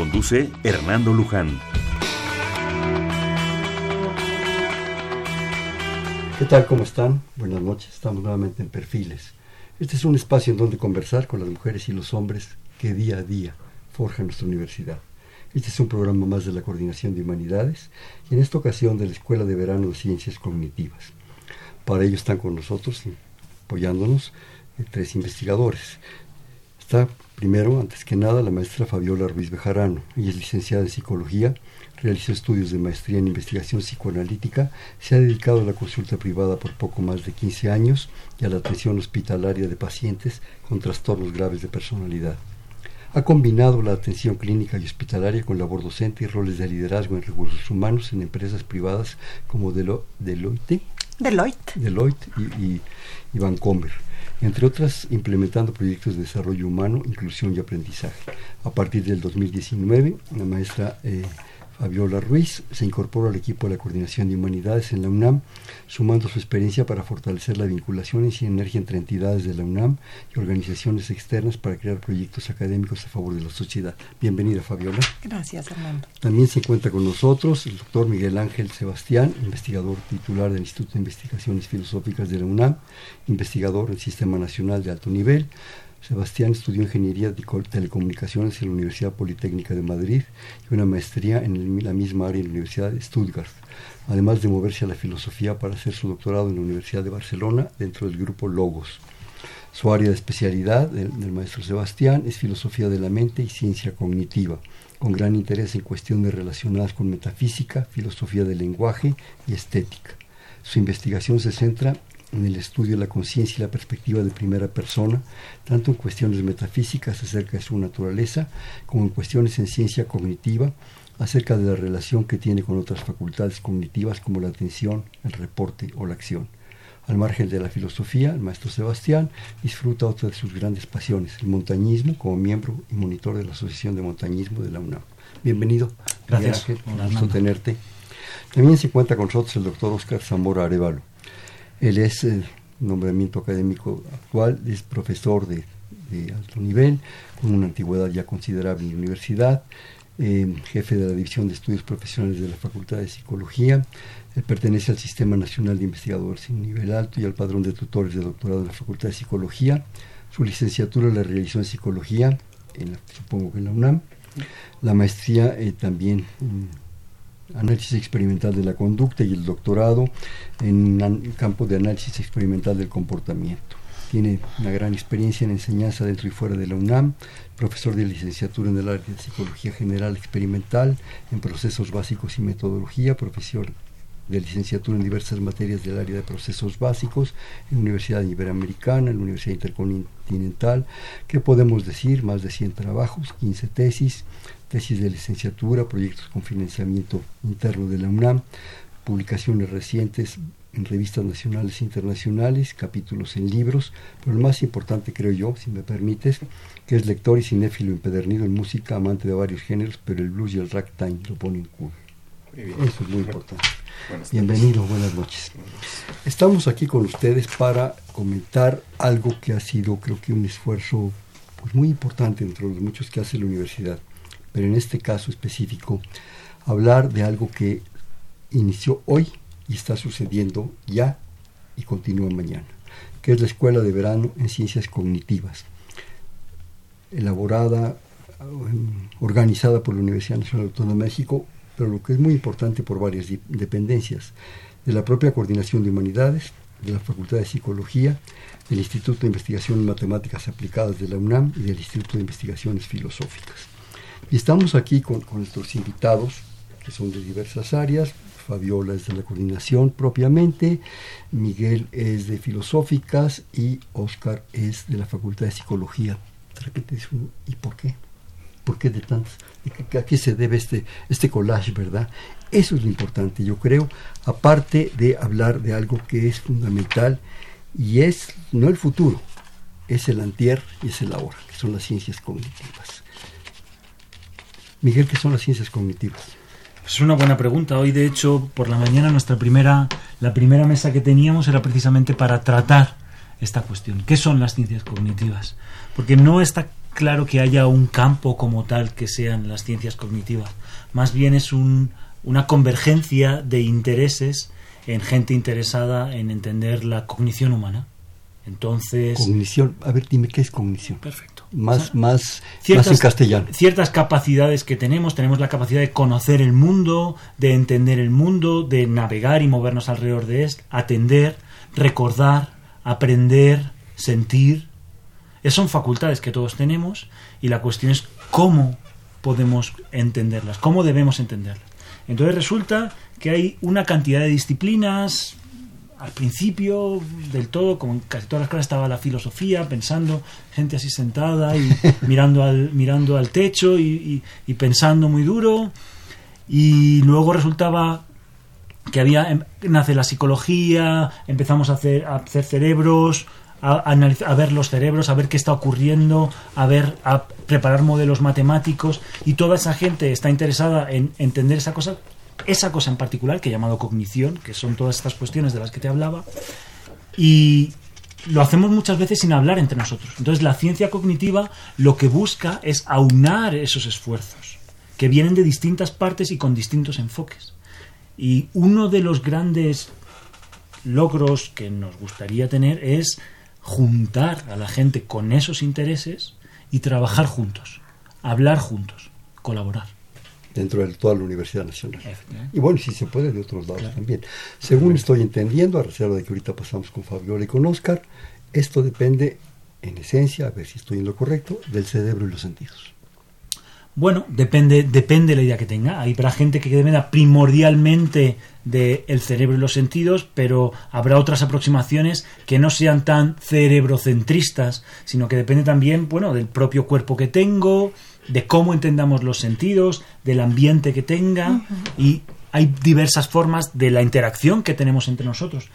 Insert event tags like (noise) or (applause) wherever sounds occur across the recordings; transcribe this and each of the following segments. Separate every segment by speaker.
Speaker 1: Conduce Hernando Luján.
Speaker 2: ¿Qué tal? ¿Cómo están? Buenas noches. Estamos nuevamente en Perfiles. Este es un espacio en donde conversar con las mujeres y los hombres que día a día forjan nuestra universidad. Este es un programa más de la Coordinación de Humanidades y en esta ocasión de la Escuela de Verano de Ciencias Cognitivas. Para ello están con nosotros, apoyándonos, eh, tres investigadores. Está primero, antes que nada, la maestra Fabiola Ruiz Bejarano. Ella es licenciada en Psicología, realizó estudios de maestría en investigación psicoanalítica, se ha dedicado a la consulta privada por poco más de 15 años y a la atención hospitalaria de pacientes con trastornos graves de personalidad. Ha combinado la atención clínica y hospitalaria con labor docente y roles de liderazgo en recursos humanos en empresas privadas como Deloitte,
Speaker 3: Deloitte,
Speaker 2: Deloitte y, y, Vancomer, entre otras implementando proyectos de desarrollo humano, inclusión y aprendizaje. A partir del 2019, la maestra eh, Fabiola Ruiz se incorporó al equipo de la Coordinación de Humanidades en la UNAM, sumando su experiencia para fortalecer la vinculación y sinergia entre entidades de la UNAM y organizaciones externas para crear proyectos académicos a favor de la sociedad. Bienvenida, Fabiola.
Speaker 3: Gracias, Hernando.
Speaker 2: También se encuentra con nosotros el doctor Miguel Ángel Sebastián, investigador titular del Instituto de Investigaciones Filosóficas de la UNAM, investigador del Sistema Nacional de Alto Nivel, Sebastián estudió Ingeniería de Telecomunicaciones en la Universidad Politécnica de Madrid y una maestría en la misma área en la Universidad de Stuttgart, además de moverse a la filosofía para hacer su doctorado en la Universidad de Barcelona dentro del grupo Logos. Su área de especialidad del, maestro Sebastián es filosofía de la mente y ciencia cognitiva, con gran interés en cuestiones relacionadas con metafísica, filosofía del lenguaje y estética. Su investigación se centra en el estudio de la conciencia y la perspectiva de primera persona, tanto en cuestiones metafísicas acerca de su naturaleza, como en cuestiones en ciencia cognitiva, acerca de la relación que tiene con otras facultades cognitivas como la atención, el reporte o la acción. Al margen de la filosofía, el maestro Sebastián disfruta otra de sus grandes pasiones, el montañismo, como miembro y monitor de la Asociación de Montañismo de la UNAM. Bienvenido.
Speaker 4: Gracias.
Speaker 2: Un gusto tenerte. También se encuentra con nosotros el doctor Oscar Zamora Arevalo. Él es nombramiento académico actual, es profesor de, alto nivel, con una antigüedad ya considerable en la universidad, eh, jefe de la División de Estudios Profesionales de la Facultad de Psicología, pertenece al Sistema Nacional de Investigadores en nivel alto y al padrón de tutores de doctorado de la Facultad de Psicología. Su licenciatura la realizó en Psicología, en supongo que en la UNAM. La maestría eh, también análisis experimental de la conducta y el doctorado en el campo de análisis experimental del comportamiento. Tiene una gran experiencia en enseñanza dentro y fuera de la UNAM, profesor de licenciatura en el área de Psicología General Experimental, en procesos básicos y metodología, profesor de licenciatura en diversas materias del área de procesos básicos en la Universidad Iberoamericana, en la Universidad Intercontinental. ¿Qué podemos decir? Más de 100 trabajos, 15 tesis, tesis de licenciatura, proyectos con financiamiento interno de la UNAM, publicaciones recientes en revistas nacionales e internacionales, capítulos en libros, pero lo más importante creo yo, si me permites, que es lector y cinéfilo empedernido en música, amante de varios géneros, pero el blues y el ragtime lo ponen cool. Eso es muy importante. Bienvenido, buenas noches. Estamos aquí con ustedes para comentar algo que ha sido, creo que, un esfuerzo pues, muy importante entre los muchos que hace la universidad pero en este caso específico, hablar de algo que inició hoy y está sucediendo ya y continúa mañana, que es la Escuela de Verano en Ciencias Cognitivas, elaborada, organizada por la Universidad Nacional Autónoma de México, pero lo que es muy importante por varias dependencias, de la propia Coordinación de Humanidades, de la Facultad de Psicología, del Instituto de Investigaciones Matemáticas Aplicadas de la UNAM y del Instituto de Investigaciones Filosóficas. Y estamos aquí con, nuestros invitados, que son de diversas áreas. Fabiola es de la coordinación propiamente, Miguel es de filosóficas y Oscar es de la Facultad de Psicología. ¿y por qué? ¿Por qué de tantos? ¿A qué se debe este, este collage, verdad? Eso es lo importante, yo creo, aparte de hablar de algo que es fundamental y es no el futuro, es el antier y es el ahora, que son las ciencias cognitivas. Miguel, ¿qué son las ciencias cognitivas?
Speaker 4: Es una buena pregunta. Hoy, de hecho, por la mañana nuestra primera, la primera mesa que teníamos era precisamente para tratar esta cuestión. ¿Qué son las ciencias cognitivas? Porque no está claro que haya un campo como tal que sean las ciencias cognitivas. Más bien es un, una convergencia de intereses en gente interesada en entender la cognición humana. Entonces.
Speaker 2: Cognición. A ver, dime qué es cognición.
Speaker 4: Perfecto.
Speaker 2: Más, más, más en castellano.
Speaker 4: Ciertas capacidades que tenemos. Tenemos la capacidad de conocer el mundo, de entender el mundo, de navegar y movernos alrededor de él, atender, recordar, aprender, sentir. Esas son facultades que todos tenemos y la cuestión es cómo podemos entenderlas, cómo debemos entenderlas. Entonces resulta que hay una cantidad de disciplinas, al principio del todo, como en casi todas las clases estaba la filosofía, pensando, gente así sentada y (laughs) mirando al, mirando al techo y, pensando muy duro. Y luego resultaba que había, em, nace la psicología, empezamos a hacer, a hacer cerebros, a, a, ver los cerebros, a ver qué está ocurriendo, a ver, a preparar modelos matemáticos y toda esa gente está interesada en entender esa cosa esa cosa en particular, que he llamado cognición, que son todas estas cuestiones de las que te hablaba, y lo hacemos muchas veces sin hablar entre nosotros. Entonces la ciencia cognitiva lo que busca es aunar esos esfuerzos, que vienen de distintas partes y con distintos enfoques. Y uno de los grandes logros que nos gustaría tener es juntar a la gente con esos intereses y trabajar juntos, hablar juntos, colaborar
Speaker 2: dentro de toda la Universidad Nacional. Y bueno, si se puede de otros lados también. Según estoy entendiendo, a reserva de que ahorita pasamos con Fabiola y con Oscar, esto depende, en esencia, a ver si estoy en lo correcto, del cerebro y los sentidos.
Speaker 4: Bueno, depende, depende de la idea que tenga. Hay para gente que dependa primordialmente del cerebro y los sentidos, pero habrá otras aproximaciones que no sean tan cerebrocentristas, sino que depende también, bueno, del propio cuerpo que tengo, de cómo entendamos los sentidos, del ambiente que tenga y hay diversas formas de la interacción que tenemos entre nosotros.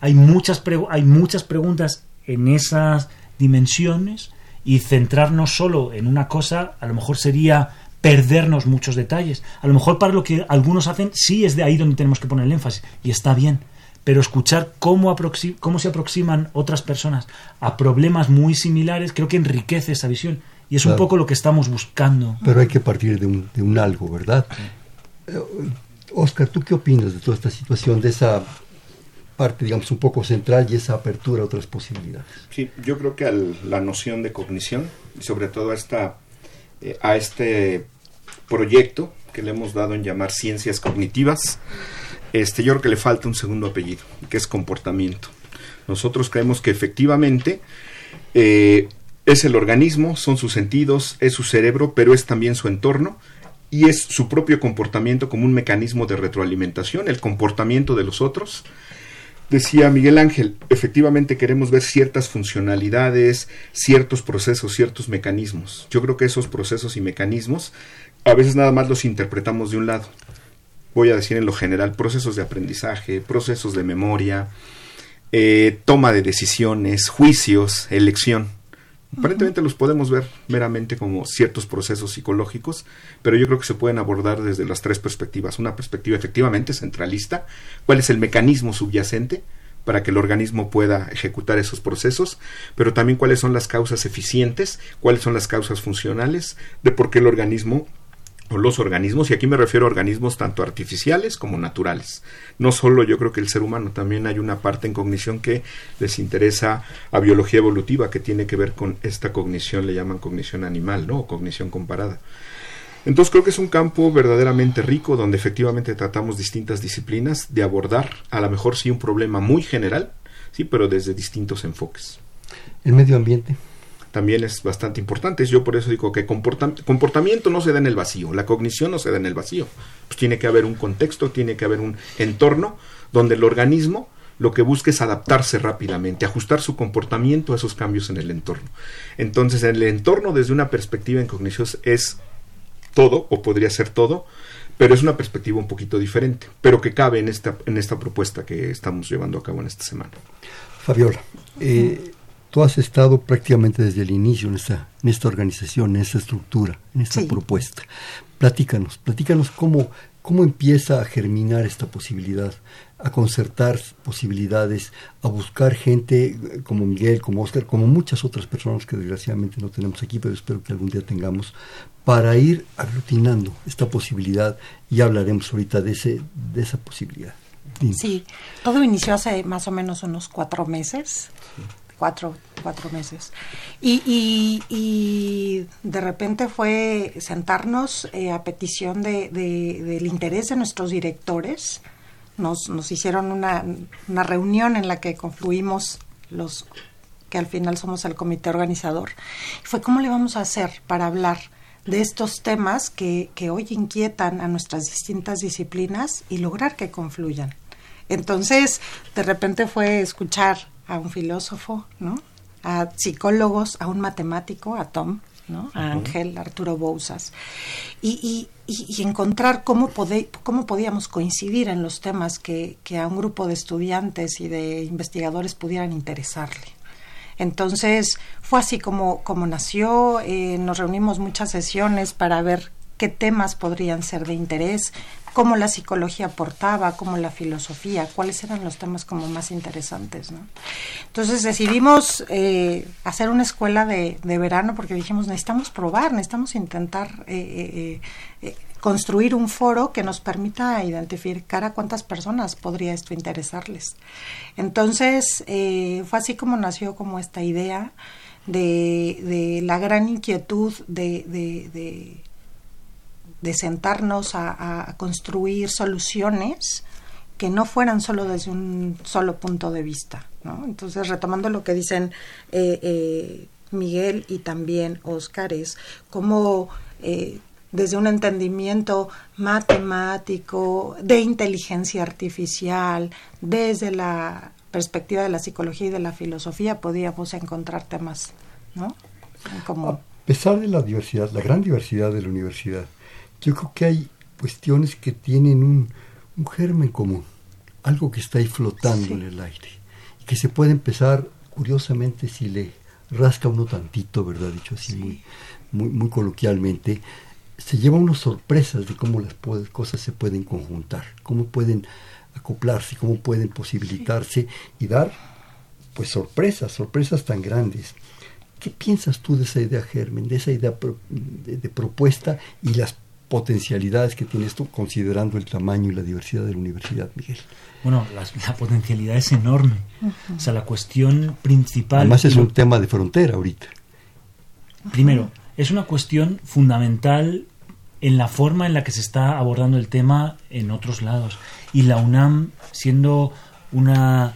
Speaker 4: Hay muchas, hay muchas preguntas en esas dimensiones y centrarnos solo en una cosa a lo mejor sería perdernos muchos detalles. A lo mejor para lo que algunos hacen sí es de ahí donde tenemos que poner el énfasis y está bien. Pero escuchar cómo, cómo se aproximan otras personas a problemas muy similares creo que enriquece esa visión y es un poco lo que estamos buscando.
Speaker 2: Pero hay que partir de un, de un algo, ¿verdad? Oscar, eh, ¿tú qué opinas de toda esta situación, de esa parte, digamos, un poco central y esa apertura a otras posibilidades?
Speaker 5: Sí, yo creo que la noción de cognición, y sobre todo a, esta, eh, a este proyecto que le hemos dado en llamar ciencias cognitivas, este, yo creo que le falta un segundo apellido, que es comportamiento. Nosotros creemos que efectivamente eh, es el organismo, son sus sentidos, es su cerebro, pero es también su entorno y es su propio comportamiento como un mecanismo de retroalimentación, el comportamiento de los otros. Decía Miguel Ángel, efectivamente queremos ver ciertas funcionalidades, ciertos procesos, ciertos mecanismos. Yo creo que esos procesos y mecanismos a veces nada más los interpretamos de un lado. Voy a decir en lo general, procesos de aprendizaje, procesos de memoria, eh, toma de decisiones, juicios, elección. Aparentemente los podemos ver meramente como ciertos procesos psicológicos, pero yo creo que se pueden abordar desde las tres perspectivas. Una perspectiva efectivamente centralista, cuál es el mecanismo subyacente para que el organismo pueda ejecutar esos procesos, pero también cuáles son las causas eficientes, cuáles son las causas funcionales de por qué el organismo los organismos, y aquí me refiero a organismos tanto artificiales como naturales. No solo yo creo que el ser humano, también hay una parte en cognición que les interesa a biología evolutiva que tiene que ver con esta cognición, le llaman cognición animal, ¿no? O cognición comparada. Entonces creo que es un campo verdaderamente rico donde efectivamente tratamos distintas disciplinas de abordar a lo mejor sí un problema muy general, sí, pero desde distintos enfoques.
Speaker 2: El medio ambiente
Speaker 5: también es bastante importante. Yo por eso digo que comportamiento no se da en el vacío, la cognición no se da en el vacío. Pues tiene que haber un contexto, tiene que haber un entorno donde el organismo lo que busca es adaptarse rápidamente, ajustar su comportamiento a esos cambios en el entorno. Entonces, en el entorno, desde una perspectiva en cognición, es todo o podría ser todo, pero es una perspectiva un poquito diferente, pero que cabe en esta, en esta propuesta que estamos llevando a cabo en esta semana.
Speaker 2: Fabiola, eh, tú has estado prácticamente desde el inicio en esta, en esta organización, en esta estructura, en esta
Speaker 3: Sí.
Speaker 2: propuesta. Platícanos, platícanos cómo, cómo empieza a germinar esta posibilidad, a concertar posibilidades, a buscar gente eh, como Miguel, como Oscar, como muchas otras personas que desgraciadamente no tenemos aquí, pero espero que algún día tengamos, para ir aglutinando esta posibilidad y hablaremos ahorita de, ese, de esa posibilidad. Dinos.
Speaker 3: Sí, todo inició hace más o menos unos cuatro meses. Cuatro, cuatro meses. Y, y, de repente fue sentarnos eh, a petición de- del interés de nuestros directores. Nos, nos hicieron una, una reunión en la que confluimos los que al final somos el comité organizador. Fue cómo le vamos a hacer para hablar de estos temas que, que hoy inquietan a nuestras distintas disciplinas y lograr que confluyan. Entonces, de repente fue escuchar a un filósofo, ¿no? A psicólogos, a un matemático, a Tom, ¿no? A Ángel, Arturo Bouzas. Y, y- y- y encontrar cómo, pode- cómo podíamos coincidir en los temas que, que a un grupo de estudiantes y de investigadores pudieran interesarle. Entonces fue así como, como nació, eh, nos reunimos muchas sesiones para ver qué temas podrían ser de interés, cómo la psicología aportaba, cómo la filosofía, cuáles eran los temas como más interesantes. ¿no? Entonces decidimos eh, hacer una escuela de, de verano porque dijimos necesitamos probar, necesitamos intentar eh, eh, eh, construir un foro que nos permita identificar a cuántas personas podría esto interesarles. Entonces, eh, fue así como nació como esta idea de, de la gran inquietud de, de, de, sentarnos a, construir soluciones que no fueran solo desde un solo punto de vista. ¿no? Entonces, retomando lo que dicen eh, eh, Miguel y también Oscar, es cómo eh, desde un entendimiento matemático, de inteligencia artificial, desde la perspectiva de la psicología y de la filosofía, podíamos encontrar temas, ¿no? Como
Speaker 2: A pesar de la diversidad, la gran diversidad de la universidad, yo creo que hay cuestiones que tienen un, un germen común, algo que está ahí flotando
Speaker 3: Sí.
Speaker 2: en el aire, y que se puede empezar, curiosamente, si le rasca uno tantito, ¿verdad? Dicho así muy, muy, muy coloquialmente, se lleva unas sorpresas de cómo las cosas se pueden conjuntar, cómo pueden acoplarse, cómo pueden posibilitarse y dar pues sorpresas, sorpresas tan grandes. ¿Qué piensas tú de esa idea germen, de esa idea pro- de, de propuesta y las potencialidades que tiene esto, considerando el tamaño y la diversidad de la universidad, Miguel?
Speaker 4: Bueno, la, la potencialidad es enorme. O sea, la cuestión principal...
Speaker 2: Además es
Speaker 4: lo-
Speaker 2: un tema de frontera ahorita.
Speaker 4: Primero, es una cuestión fundamental en la forma en la que se está abordando el tema en otros lados. Y la UNAM, siendo una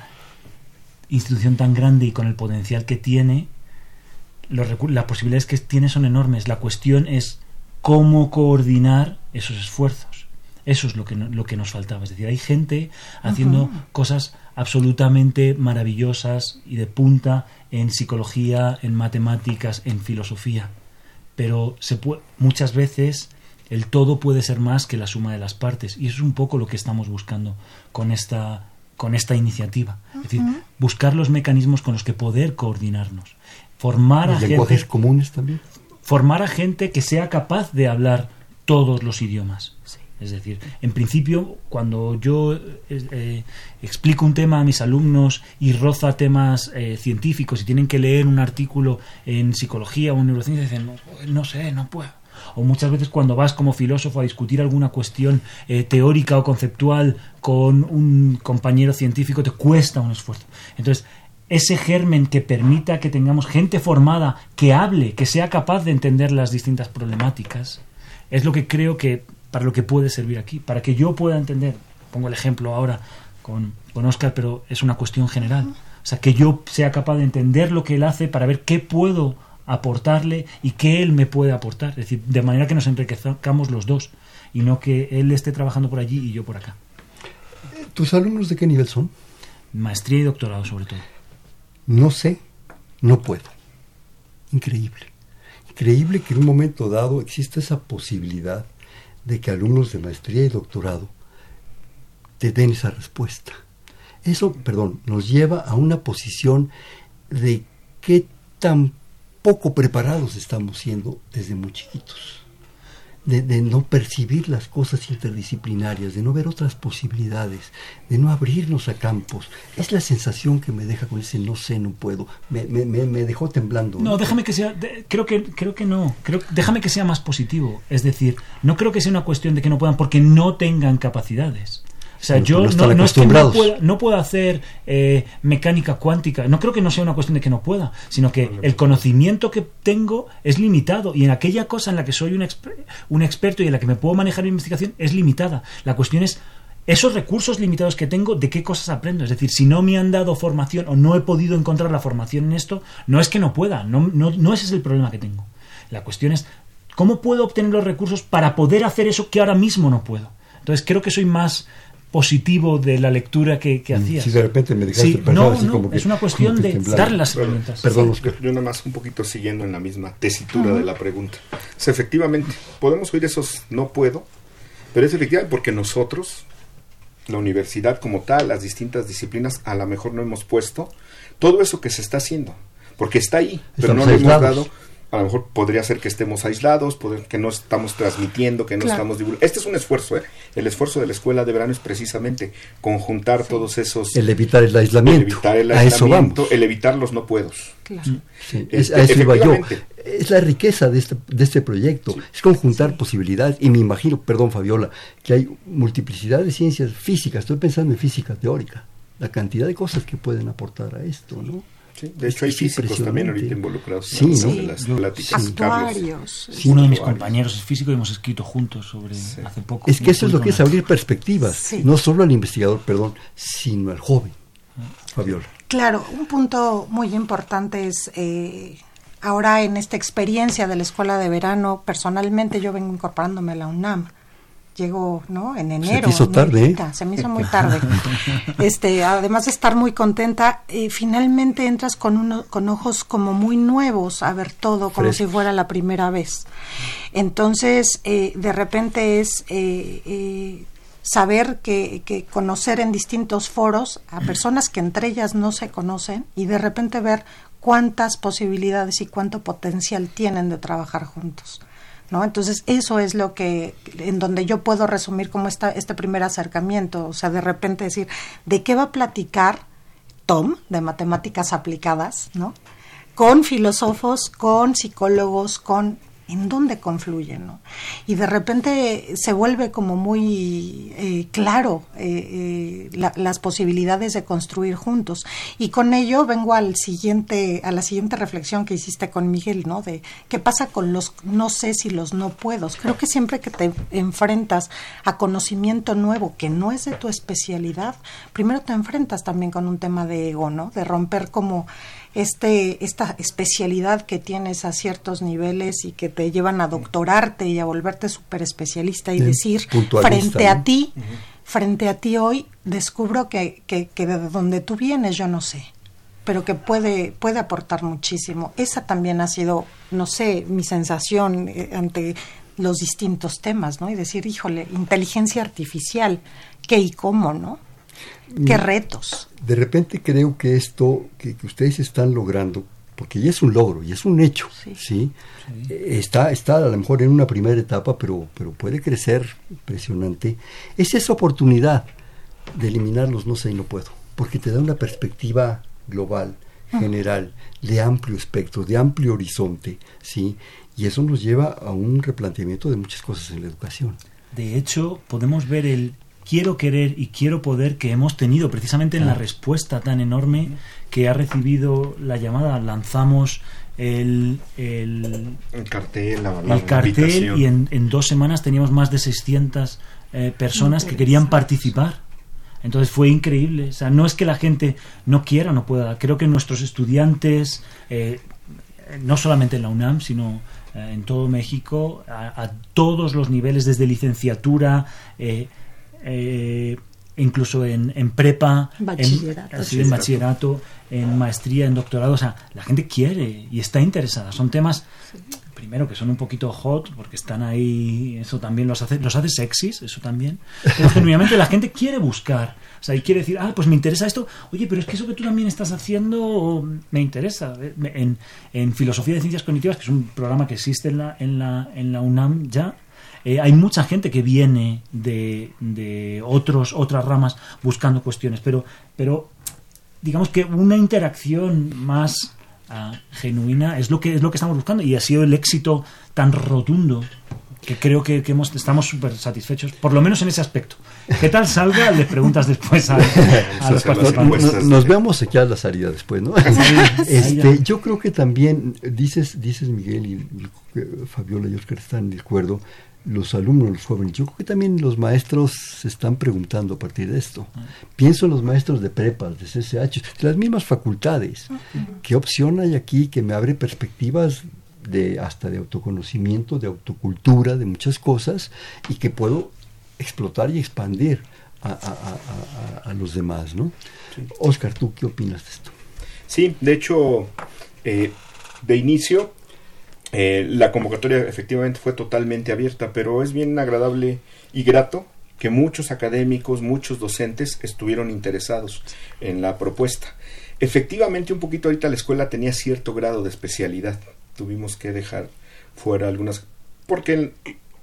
Speaker 4: institución tan grande y con el potencial que tiene, los las posibilidades que tiene son enormes. La cuestión es cómo coordinar esos esfuerzos. Eso es lo que, no- lo que nos faltaba. Es decir, hay gente haciendo cosas absolutamente maravillosas y de punta en psicología, en matemáticas, en filosofía. Pero se muchas veces el todo puede ser más que la suma de las partes. Y eso es un poco lo que estamos buscando con esta, con esta iniciativa. Es decir, buscar los mecanismos con los que poder coordinarnos. Formar a
Speaker 2: Los
Speaker 4: gente
Speaker 2: lenguajes comunes también.
Speaker 4: Formar a gente que sea capaz de hablar todos los idiomas. Es decir, en principio, cuando yo eh, eh, explico un tema a mis alumnos y roza temas eh, científicos y tienen que leer un artículo en psicología o en neurociencia, dicen, no, no sé, no puedo. O muchas veces cuando vas como filósofo a discutir alguna cuestión eh, teórica o conceptual con un compañero científico, te cuesta un esfuerzo. Entonces, ese germen que permita que tengamos gente formada, que hable, que sea capaz de entender las distintas problemáticas, es lo que creo que para lo que puede servir aquí, para que yo pueda entender, pongo el ejemplo ahora con, con Oscar, pero es una cuestión general, o sea, que yo sea capaz de entender lo que él hace para ver qué puedo aportarle y qué él me puede aportar, es decir, de manera que nos enriquezcamos los dos y no que él esté trabajando por allí y yo por acá.
Speaker 2: ¿Tus alumnos de qué nivel son?
Speaker 4: Maestría y doctorado sobre todo.
Speaker 2: No sé, no puedo. Increíble. increíble que en un momento dado exista esa posibilidad de que alumnos de maestría y doctorado te den esa respuesta. Eso, perdón, nos lleva a una posición de qué tan poco preparados estamos siendo desde muy chiquitos. De, no percibir las cosas interdisciplinarias, de no ver otras posibilidades, de no abrirnos a campos. Es la sensación que me deja con ese no sé, no puedo. Me, me, me dejó temblando.
Speaker 4: No, déjame que sea, creo que creo que no. Creo, déjame que sea más positivo. Es decir, no creo que sea una cuestión de que no puedan porque no tengan capacidades. O sea, yo no, no, es que no pueda, no pueda hacer eh, mecánica cuántica. No creo que no sea una cuestión de que no pueda, sino que el conocimiento que tengo es limitado y en aquella cosa en la que soy un, un experto y en la que me puedo manejar mi investigación es limitada. La cuestión es esos recursos limitados que tengo, ¿de qué cosas aprendo? Es decir, si no me han dado formación o no he podido encontrar la formación en esto, no es que no pueda, no, no, no ese es el problema que tengo. La cuestión es, ¿cómo puedo obtener los recursos para poder hacer eso que ahora mismo no puedo? Entonces creo que soy más positivo de la lectura que, que mm, hacías.
Speaker 2: Si de repente me dejaste
Speaker 4: sí, no, no, es una cuestión de darle las herramientas.
Speaker 5: Perdón, Yo nada más un poquito siguiendo en la misma tesitura de la pregunta. efectivamente, podemos oír esos no puedo, pero es efectivamente porque nosotros, la universidad como tal, las distintas disciplinas, a lo mejor no hemos puesto todo eso que se está haciendo, porque está ahí, pero no lo hemos dado a lo mejor podría ser que estemos aislados, que no estamos transmitiendo, que no estamos divulgando. Este es un esfuerzo, ¿eh? El esfuerzo de la escuela de verano es precisamente conjuntar todos esos...
Speaker 2: El evitar el aislamiento.
Speaker 5: El evitar el aislamiento, el evitar los no puedos. Claro.
Speaker 2: es, a eso iba yo. Es la riqueza de este, de este proyecto, es conjuntar posibilidades. Y me imagino, perdón Fabiola, que hay multiplicidad de ciencias físicas, estoy pensando en física teórica, la cantidad de cosas que pueden aportar a esto, ¿no?
Speaker 5: De hecho, hay físicos también ahorita involucrados en las pláticas.
Speaker 3: Actuarios.
Speaker 4: Uno de mis compañeros es físico y hemos escrito juntos sobre hace poco.
Speaker 2: Es que eso es lo que es abrir perspectivas, no solo al investigador, perdón, sino al joven. Fabiola.
Speaker 3: Claro, un punto muy importante es eh, ahora en esta experiencia de la escuela de verano, personalmente yo vengo incorporándome a la UNAM llegó no en enero
Speaker 2: se hizo tarde. ¿eh?
Speaker 3: se me hizo muy tarde. (laughs) Este además de estar muy contenta eh, finalmente entras con uno, con ojos como muy nuevos a ver todo como si fuera la primera vez. Entonces eh, de repente es saber que, que conocer en distintos foros a personas que entre ellas no se conocen y de repente ver cuántas posibilidades y cuánto potencial tienen de trabajar juntos ¿no? Entonces, eso es lo que, en donde yo puedo resumir como esta, este primer acercamiento, o sea, de repente decir, ¿de qué va a platicar Tom de matemáticas aplicadas, ¿no? Con filósofos, con psicólogos, con en dónde confluyen, ¿no? Y de repente se vuelve como muy eh, claro eh, eh, las posibilidades de construir juntos. Y con ello vengo al siguiente, a la siguiente reflexión que hiciste con Miguel, ¿no? De qué pasa con los no sé si los no puedo. Creo que siempre que te enfrentas a conocimiento nuevo que no es de tu especialidad, primero te enfrentas también con un tema de ego, ¿no? De romper como este, esta especialidad que tienes a ciertos niveles y que te llevan a doctorarte y a volverte súper especialista y decir frente a ti, frente a ti hoy, descubro que, que, que de donde tú vienes yo no sé pero que puede, puede aportar muchísimo. Esa también ha sido, no sé, mi sensación eh, ante los distintos temas, ¿no? Y decir, híjole, inteligencia artificial, ¿qué y cómo, no? ¿Qué retos?
Speaker 2: De repente creo que esto que, ustedes están logrando, porque ya es un logro, y es un hecho, ¿sí? Eh, está, está a lo mejor en una primera etapa, pero, pero puede crecer impresionante. Es esa oportunidad de eliminar los no sé y no puedo, porque te da una perspectiva global, general, de amplio espectro, de amplio horizonte, ¿sí? Y eso nos lleva a un replanteamiento de muchas cosas en la educación.
Speaker 4: De hecho, podemos ver el quiero querer y quiero poder que hemos tenido precisamente en la respuesta tan enorme que ha recibido la llamada. Lanzamos el, el,
Speaker 5: cartel,
Speaker 4: el cartel y en, en, dos semanas teníamos más de 600 eh, personas que querían participar. Entonces fue increíble. O sea, no es que la gente no quiera o no pueda. Creo que nuestros estudiantes, eh, no solamente en la UNAM, sino eh, en todo México, a, a, todos los niveles, desde licenciatura, eh, incluso en, en prepa,
Speaker 3: bachillerato,
Speaker 4: en, en bachillerato, en maestría, en doctorado. O sea, la gente quiere y está interesada. Son temas. primero que son un poquito hot porque están ahí eso también los hace los hace sexys eso también (laughs) pero genuinamente la gente quiere buscar o sea y quiere decir ah pues me interesa esto oye pero es que eso que tú también estás haciendo me interesa en, en filosofía de ciencias cognitivas que es un programa que existe en la en la en la UNAM ya eh, hay mucha gente que viene de, de otros otras ramas buscando cuestiones pero pero digamos que una interacción más genuina es lo que es lo que estamos buscando y ha sido el éxito tan rotundo que creo que, hemos, estamos súper satisfechos, por lo menos en ese aspecto. ¿Qué tal salga? Le preguntas después a, (laughs) los
Speaker 2: participantes. Nos, vemos aquí a la salida después, ¿no? (laughs) este, yo creo que también, dices, dices Miguel y, Fabiola y Oscar están de acuerdo, los alumnos, los jóvenes. Yo creo que también los maestros se están preguntando a partir de esto. Pienso en los maestros de prepa, de CCH, de las mismas facultades. ¿Qué opción hay aquí que me abre perspectivas de hasta de autoconocimiento, de autocultura, de muchas cosas y que puedo explotar y expandir a, los demás, ¿no? Oscar, ¿tú qué opinas de esto?
Speaker 5: Sí, de hecho, eh, de inicio eh, la convocatoria efectivamente fue totalmente abierta, pero es bien agradable y grato que muchos académicos, muchos docentes estuvieron interesados en la propuesta. Efectivamente, un poquito ahorita la escuela tenía cierto grado de especialidad. Tuvimos que dejar fuera algunas, porque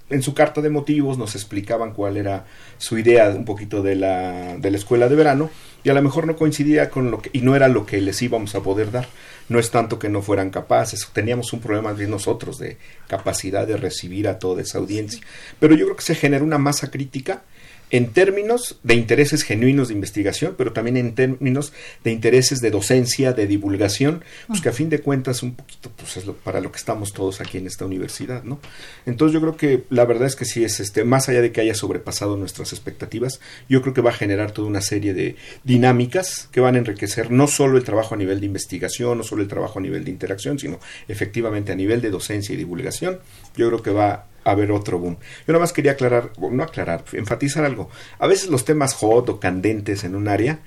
Speaker 5: en, su carta de motivos nos explicaban cuál era su idea un poquito de la, de la escuela de verano y a lo mejor no coincidía con lo que, y no era lo que les íbamos a poder dar no es tanto que no fueran capaces, teníamos un problema de nosotros de capacidad de recibir a toda esa audiencia. Pero yo creo que se generó una masa crítica en términos de intereses genuinos de investigación, pero también en términos de intereses de docencia, de divulgación, pues que a fin de cuentas un poquito pues es para lo que estamos todos aquí en esta universidad, ¿no? Entonces yo creo que la verdad es que sí es este más allá de que haya sobrepasado nuestras expectativas, yo creo que va a generar toda una serie de dinámicas que van a enriquecer no solo el trabajo a nivel de investigación, no solo el trabajo a nivel de interacción, sino efectivamente a nivel de docencia y divulgación. Yo creo que va haber otro boom. Yo nada más quería aclarar, no aclarar, enfatizar algo. A veces los temas hot o candentes en un área,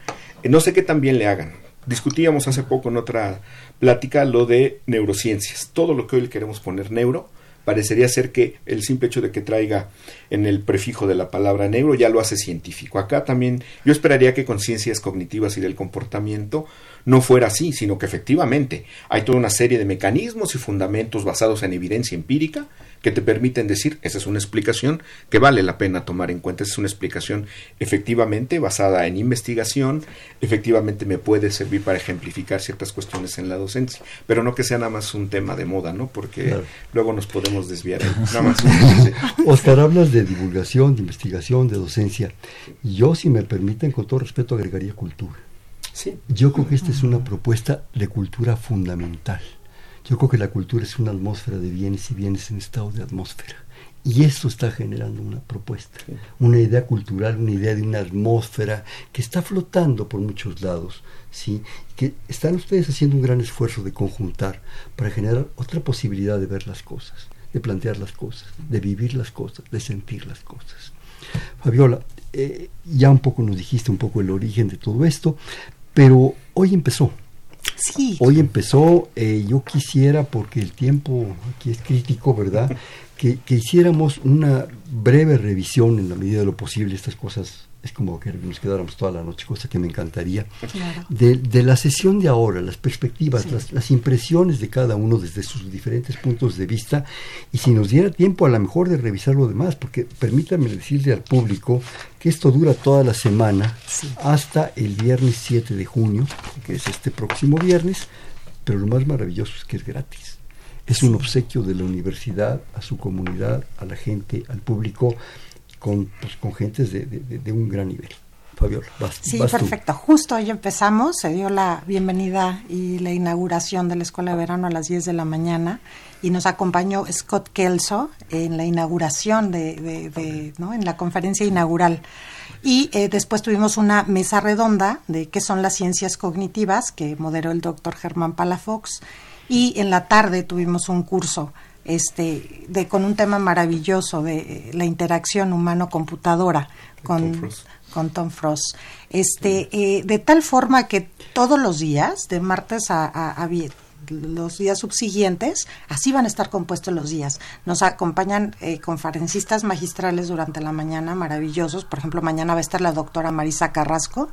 Speaker 5: eh, no sé qué también le hagan. Discutíamos hace poco en otra plática lo de neurociencias. Todo lo que hoy le queremos poner neuro, parecería ser que el simple hecho de que traiga en el prefijo de la palabra neuro ya lo hace científico. Acá también yo esperaría que con ciencias cognitivas y del comportamiento no fuera así, sino que efectivamente hay toda una serie de mecanismos y fundamentos basados en evidencia empírica que te permiten decir, esa es una explicación que vale la pena tomar en cuenta, esa es una explicación efectivamente basada en investigación, efectivamente me puede servir para ejemplificar ciertas cuestiones en la docencia, pero no que sea nada más un tema de moda, ¿no? Porque luego nos podemos desviar. (laughs) Nada más.
Speaker 2: Oscar, hablas de divulgación, de investigación, de docencia. Yo, si me permiten, con todo respeto, agregaría cultura.
Speaker 5: Sí.
Speaker 2: Yo creo que esta es una propuesta de cultura fundamental. Yo creo que la cultura es una atmósfera de bienes y bienes en estado de atmósfera. Y esto está generando una propuesta, una idea cultural, una idea de una atmósfera que está flotando por muchos lados, ¿sí? que están ustedes haciendo un gran esfuerzo de conjuntar para generar otra posibilidad de ver las cosas, de plantear las cosas, de vivir las cosas, de sentir las cosas. Fabiola, eh, ya un poco nos dijiste un poco el origen de todo esto, pero hoy empezó, Hoy empezó, eh, yo quisiera, porque el tiempo aquí es crítico, ¿verdad? (laughs) Que, que, hiciéramos una breve revisión en la medida de lo posible, estas cosas es como que nos quedáramos toda la noche, cosa que me encantaría, de, la sesión de ahora, las perspectivas, las, impresiones de cada uno desde sus diferentes puntos de vista, y si nos diera tiempo a lo mejor de revisar lo demás, porque permítanme decirle al público que esto dura toda la semana hasta el viernes 7 de junio, que es este próximo viernes, pero lo más maravilloso es que es gratis. Es un obsequio de la universidad a su comunidad, a la gente, al público con, pues, con gentes de, de, un gran nivel. Fabiola, vas,
Speaker 3: Sí, perfecto. Justo hoy empezamos, se dio la bienvenida y la inauguración de la Escuela de Verano a las 10 de la mañana y nos acompañó Scott Kelso en la inauguración de, ¿no? en la conferencia inaugural. Y eh, después tuvimos una mesa redonda de qué son las ciencias cognitivas que moderó el doctor Germán Palafox. Y en la tarde tuvimos un curso este, de, con un tema maravilloso de eh, la interacción humano-computadora con, con Tom Frost. Este, eh, de tal forma que todos los días, de martes a, los días subsiguientes, así van a estar compuestos los días. Nos acompañan eh, conferencistas magistrales durante la mañana, maravillosos. Por ejemplo, mañana va a estar la doctora Marisa Carrasco.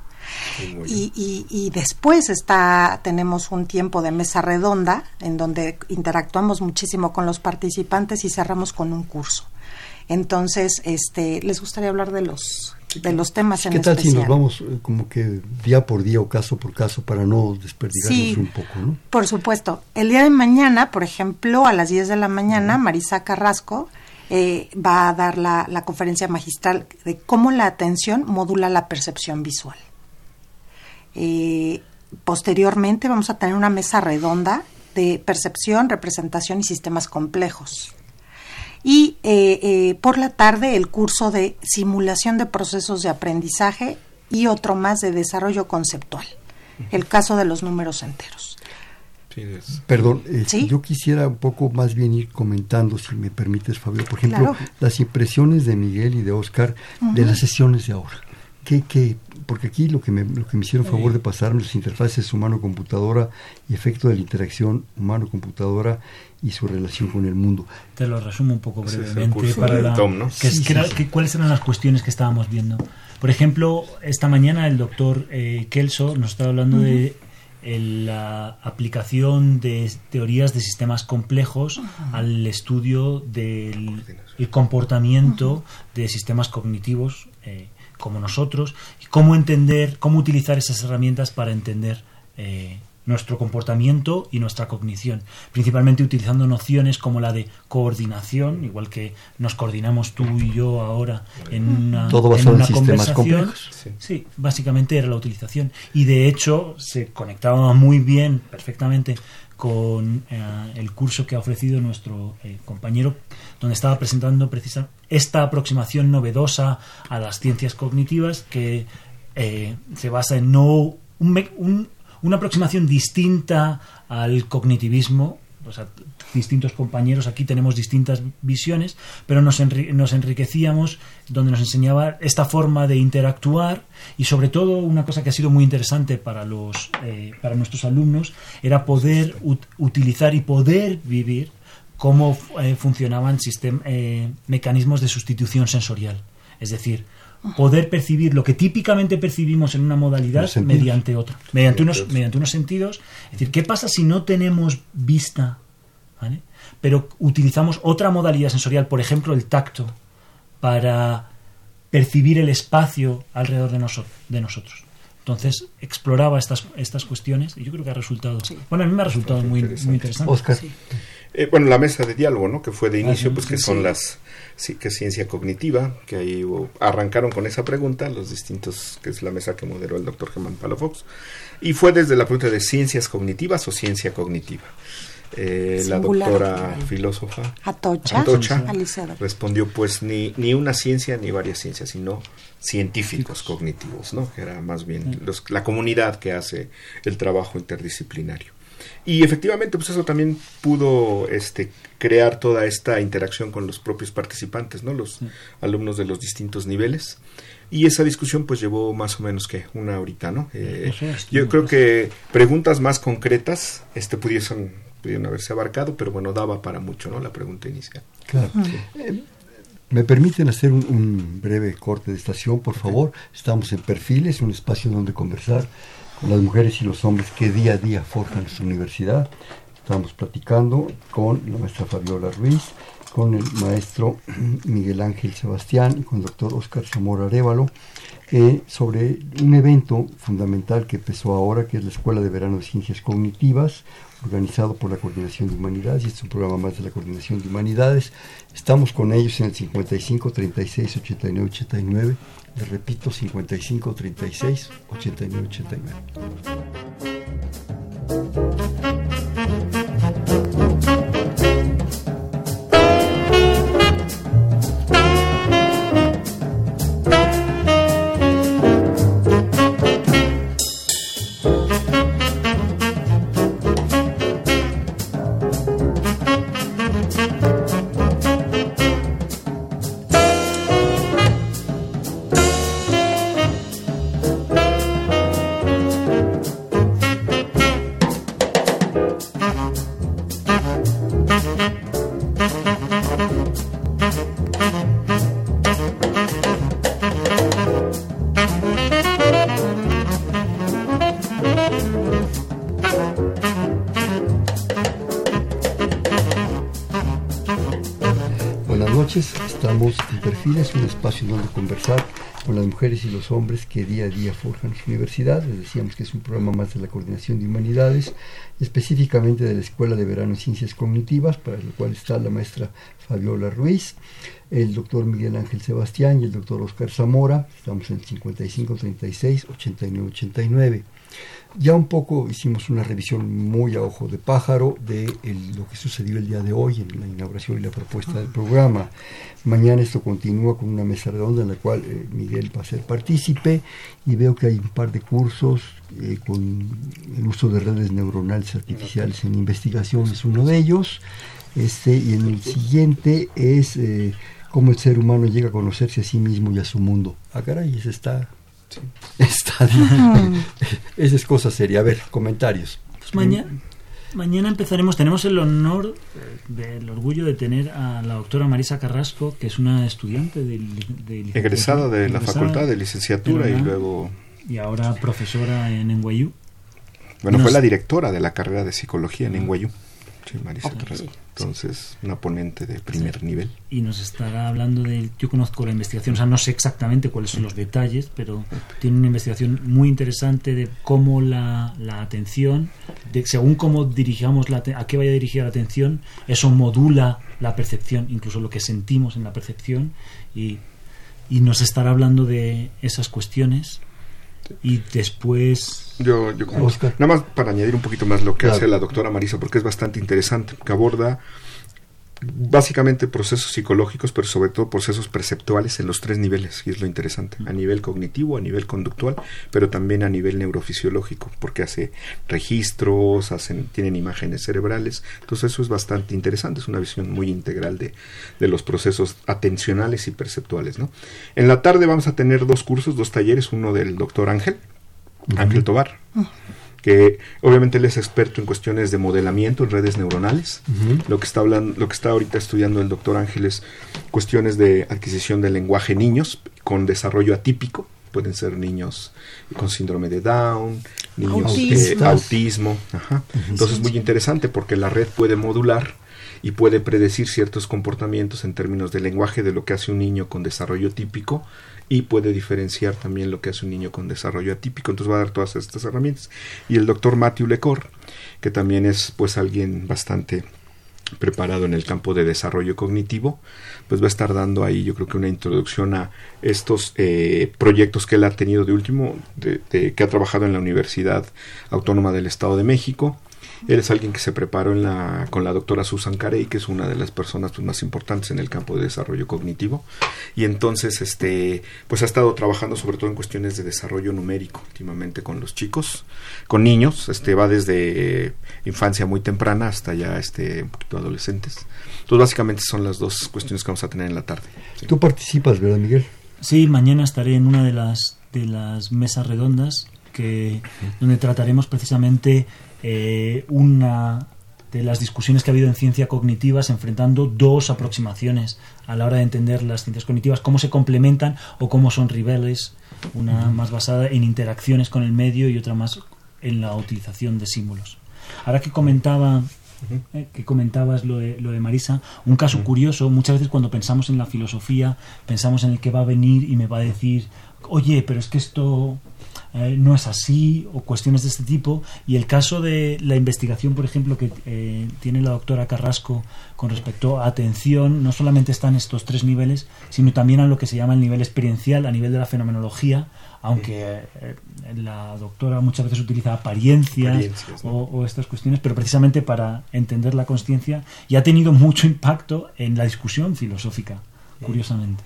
Speaker 3: Y, y, y, después está, tenemos un tiempo de mesa redonda en donde interactuamos muchísimo con los participantes y cerramos con un curso. Entonces, este, les gustaría hablar de los de los temas en
Speaker 2: ¿Qué tal
Speaker 3: especial.
Speaker 2: si nos vamos eh, como que día por día o caso por caso para no desperdigarnos
Speaker 3: Sí,
Speaker 2: un poco, ¿no?
Speaker 3: Por supuesto. El día de mañana, por ejemplo, a las 10 de la mañana, Marisa Carrasco eh, va a dar la, la conferencia magistral de cómo la atención modula la percepción visual. Eh, posteriormente vamos a tener una mesa redonda de percepción, representación y sistemas complejos. Y eh, eh, por la tarde el curso de simulación de procesos de aprendizaje y otro más de desarrollo conceptual. El caso de los números enteros.
Speaker 5: Sí,
Speaker 2: Perdón, eh,
Speaker 3: ¿Sí?
Speaker 2: yo quisiera un poco más bien ir comentando, si me permites, Fabio, por ejemplo,
Speaker 3: Claro.
Speaker 2: las impresiones de Miguel y de Oscar de las sesiones de ahora. ¿Qué, qué? Porque aquí lo que, me, lo que me hicieron favor de pasarme las interfaces humano-computadora y efecto de la interacción humano-computadora y su relación con el mundo.
Speaker 4: Te lo resumo un poco brevemente. para
Speaker 5: de
Speaker 4: la-
Speaker 5: Tom, ¿no?
Speaker 4: que es-
Speaker 2: Sí,
Speaker 4: que era-
Speaker 2: sí, sí.
Speaker 4: que- ¿Cuáles eran las cuestiones que estábamos viendo? Por ejemplo, esta mañana el doctor eh, Kelso nos estaba hablando de el- la aplicación de teorías de sistemas complejos al estudio del el comportamiento de sistemas cognitivos eh, como nosotros y cómo entender, cómo utilizar esas herramientas para entender eh, nuestro comportamiento y nuestra cognición, principalmente utilizando nociones como la de coordinación, igual que nos coordinamos tú y yo ahora en una,
Speaker 2: Todo
Speaker 4: en
Speaker 2: basado en
Speaker 4: una
Speaker 2: sistemas
Speaker 4: conversación.
Speaker 2: complejos.
Speaker 5: Sí.
Speaker 4: Sí, básicamente era la utilización. Y de hecho se conectaba muy bien, perfectamente, con eh, el curso que ha ofrecido nuestro eh, compañero, donde estaba presentando precisa esta aproximación novedosa a las ciencias cognitivas que eh, se basa en no un un- una aproximación distinta al cognitivismo. Distintos compañeros aquí tenemos distintas visiones, pero nos, enri- nos enriquecíamos donde nos enseñaba esta forma de interactuar y sobre todo una cosa que ha sido muy interesante para los eh, para nuestros alumnos era poder ut- utilizar y poder vivir cómo eh, funcionaban sistem- eh, mecanismos de sustitución sensorial. Es decir, poder percibir lo que típicamente percibimos en una modalidad mediante otra, mediante unos,
Speaker 5: Mediante
Speaker 4: unos sentidos. Es decir, ¿qué pasa si no tenemos vista? ¿vale? Pero utilizamos otra modalidad sensorial, por ejemplo, el tacto, para percibir el espacio alrededor de, noso- de nosotros. Entonces exploraba estas, estas cuestiones y yo creo que ha resultado. Bueno, a mí me ha resultado muy, muy interesante.
Speaker 2: Oscar,
Speaker 5: Eh, bueno, la mesa de diálogo, ¿no? Que fue de inicio, pues que son
Speaker 4: sí.
Speaker 5: las sí, que es ciencia cognitiva, que ahí hubo- arrancaron con esa pregunta, los distintos, que es la mesa que moderó el doctor Germán Palafox, y fue desde la pregunta de ciencias cognitivas o ciencia cognitiva. Eh, la doctora filósofa
Speaker 3: Atocha,
Speaker 5: respondió pues ni, ni una ciencia ni varias ciencias, sino científicos cognitivos, ¿no? Que era más bien los- la comunidad que hace el trabajo interdisciplinario. Y efectivamente, pues eso también pudo este, crear toda esta interacción con los propios participantes, ¿no? Los alumnos de los distintos niveles. Y esa discusión pues llevó más o menos que una horita, ¿no? Eh,
Speaker 4: Eso es,
Speaker 5: yo creo
Speaker 4: pues.
Speaker 5: que preguntas más concretas este, pudiesen, pudieron haberse abarcado, pero bueno, daba para mucho, ¿no? La pregunta inicial.
Speaker 2: claro. Eh, ¿Me permiten hacer un, un breve corte de estación, por favor? Estamos en Perfiles, un espacio donde conversar con las mujeres y los hombres que día a día forjan nuestra universidad. Estamos platicando con la maestra Fabiola Ruiz, con el maestro (clears throat) Miguel Ángel Sebastián y con el doctor Oscar Zamora Arevalo eh, sobre un evento fundamental que empezó ahora, que es la Escuela de Verano de Ciencias Cognitivas, organizado por la Coordinación de Humanidades, y es un programa más de la Coordinación de Humanidades. Estamos con ellos en el 55 36 89 89. Les repito, 55 36 89 89. Perfiles, un espacio en donde conversar con las mujeres y los hombres que día a día forjan su universidad. Les decíamos que es un programa más de la Coordinación de Humanidades, específicamente de la Escuela de Verano en Ciencias Cognitivas, para lo cual está la maestra Fabiola Ruiz, el doctor Miguel Ángel Sebastián y el doctor Oscar Zamora. Estamos en 5536 8989. Ya un poco hicimos una revisión muy a ojo de pájaro de lo que sucedió el día de hoy en la inauguración y la propuesta del programa. Mañana esto continúa con una mesa redonda en la cual eh, Miguel va a ser partícipe y veo que hay un par de cursos eh, con el uso de redes neuronales artificiales en investigación, es uno de ellos. Este, y en el siguiente es eh, cómo el ser humano llega a conocerse a sí mismo y a su mundo. Ah, caray, ese está (laughs) Está Esa es cosa seria. A ver, comentarios.
Speaker 4: Pues mañana, mañana empezaremos. Tenemos el honor, del orgullo de tener a la doctora Marisa Carrasco, que es una estudiante de,
Speaker 5: egresada de la Facultad de Licenciatura y luego.
Speaker 4: Y ahora profesora en NYU.
Speaker 5: Bueno, fue la directora de la carrera de psicología en NYU. Marisa Entonces, una ponente de primer nivel.
Speaker 4: Y nos estará hablando de. Yo conozco la investigación, o sea, no sé exactamente cuáles son los detalles, pero tiene una investigación muy interesante de cómo la, la atención, de, según cómo dirigamos la, a qué vaya dirigida la atención, eso modula la percepción, incluso lo que sentimos en la percepción, y, y nos estará hablando de esas cuestiones y después
Speaker 5: yo, yo nada más para añadir un poquito más lo que hace la doctora Marisa porque es bastante interesante que aborda básicamente procesos psicológicos, pero sobre todo procesos perceptuales en los tres niveles, y es lo interesante, a nivel cognitivo, a nivel conductual, pero también a nivel neurofisiológico, porque hace registros, hacen, tienen imágenes cerebrales, entonces eso es bastante interesante, es una visión muy integral de, de los procesos atencionales y perceptuales. ¿no? En la tarde vamos a tener dos cursos, dos talleres, uno del doctor Ángel, Ángel Tobar. Ah que obviamente él es experto en cuestiones de modelamiento en redes neuronales. Lo que está hablando, lo que está ahorita estudiando el doctor Ángeles, cuestiones de adquisición del lenguaje niños con desarrollo atípico. Pueden ser niños con síndrome de Down, niños de autismo. Entonces es muy interesante porque la red puede modular y puede predecir ciertos comportamientos en términos de lenguaje de lo que hace un niño con desarrollo típico y puede diferenciar también lo que hace un niño con desarrollo atípico. Entonces va a dar todas estas herramientas. Y el doctor Matthew Lecor, que también es pues alguien bastante preparado en el campo de desarrollo cognitivo, pues va a estar dando ahí yo creo que una introducción a estos eh, proyectos que él ha tenido de último, de, que ha trabajado en la Universidad Autónoma del Estado de México, él es alguien que se preparó en la, con la doctora Susan Carey, que es una de las personas pues, más importantes en el campo de desarrollo cognitivo. Y entonces, este, pues ha estado trabajando sobre todo en cuestiones de desarrollo numérico últimamente con los chicos, con niños, este, va desde infancia muy temprana hasta ya este, un poquito adolescentes. Entonces, básicamente son las dos cuestiones que vamos a tener en la tarde.
Speaker 2: Tú participas, ¿verdad, Miguel?
Speaker 4: Sí, mañana estaré en una de las, de las mesas redondas que, donde trataremos precisamente eh, una de las discusiones que ha habido en ciencia cognitivas enfrentando dos aproximaciones a la hora de entender las ciencias cognitivas, cómo se complementan o cómo son rivales, una más basada en interacciones con el medio y otra más en la utilización de símbolos. Ahora que comentaba eh, que comentabas lo de, lo de Marisa, un caso curioso, muchas veces cuando pensamos en la filosofía, pensamos en el que va a venir y me va a decir, oye, pero es que esto eh, no es así o cuestiones de este tipo. Y el caso de la investigación, por ejemplo, que eh, tiene la doctora Carrasco con respecto a atención, no solamente están estos tres niveles, sino también a lo que se llama el nivel experiencial, a nivel de la fenomenología, aunque eh, la doctora muchas veces utiliza apariencias, o, estas cuestiones, pero precisamente para entender la conciencia y ha tenido mucho impacto en la discusión filosófica, curiosamente.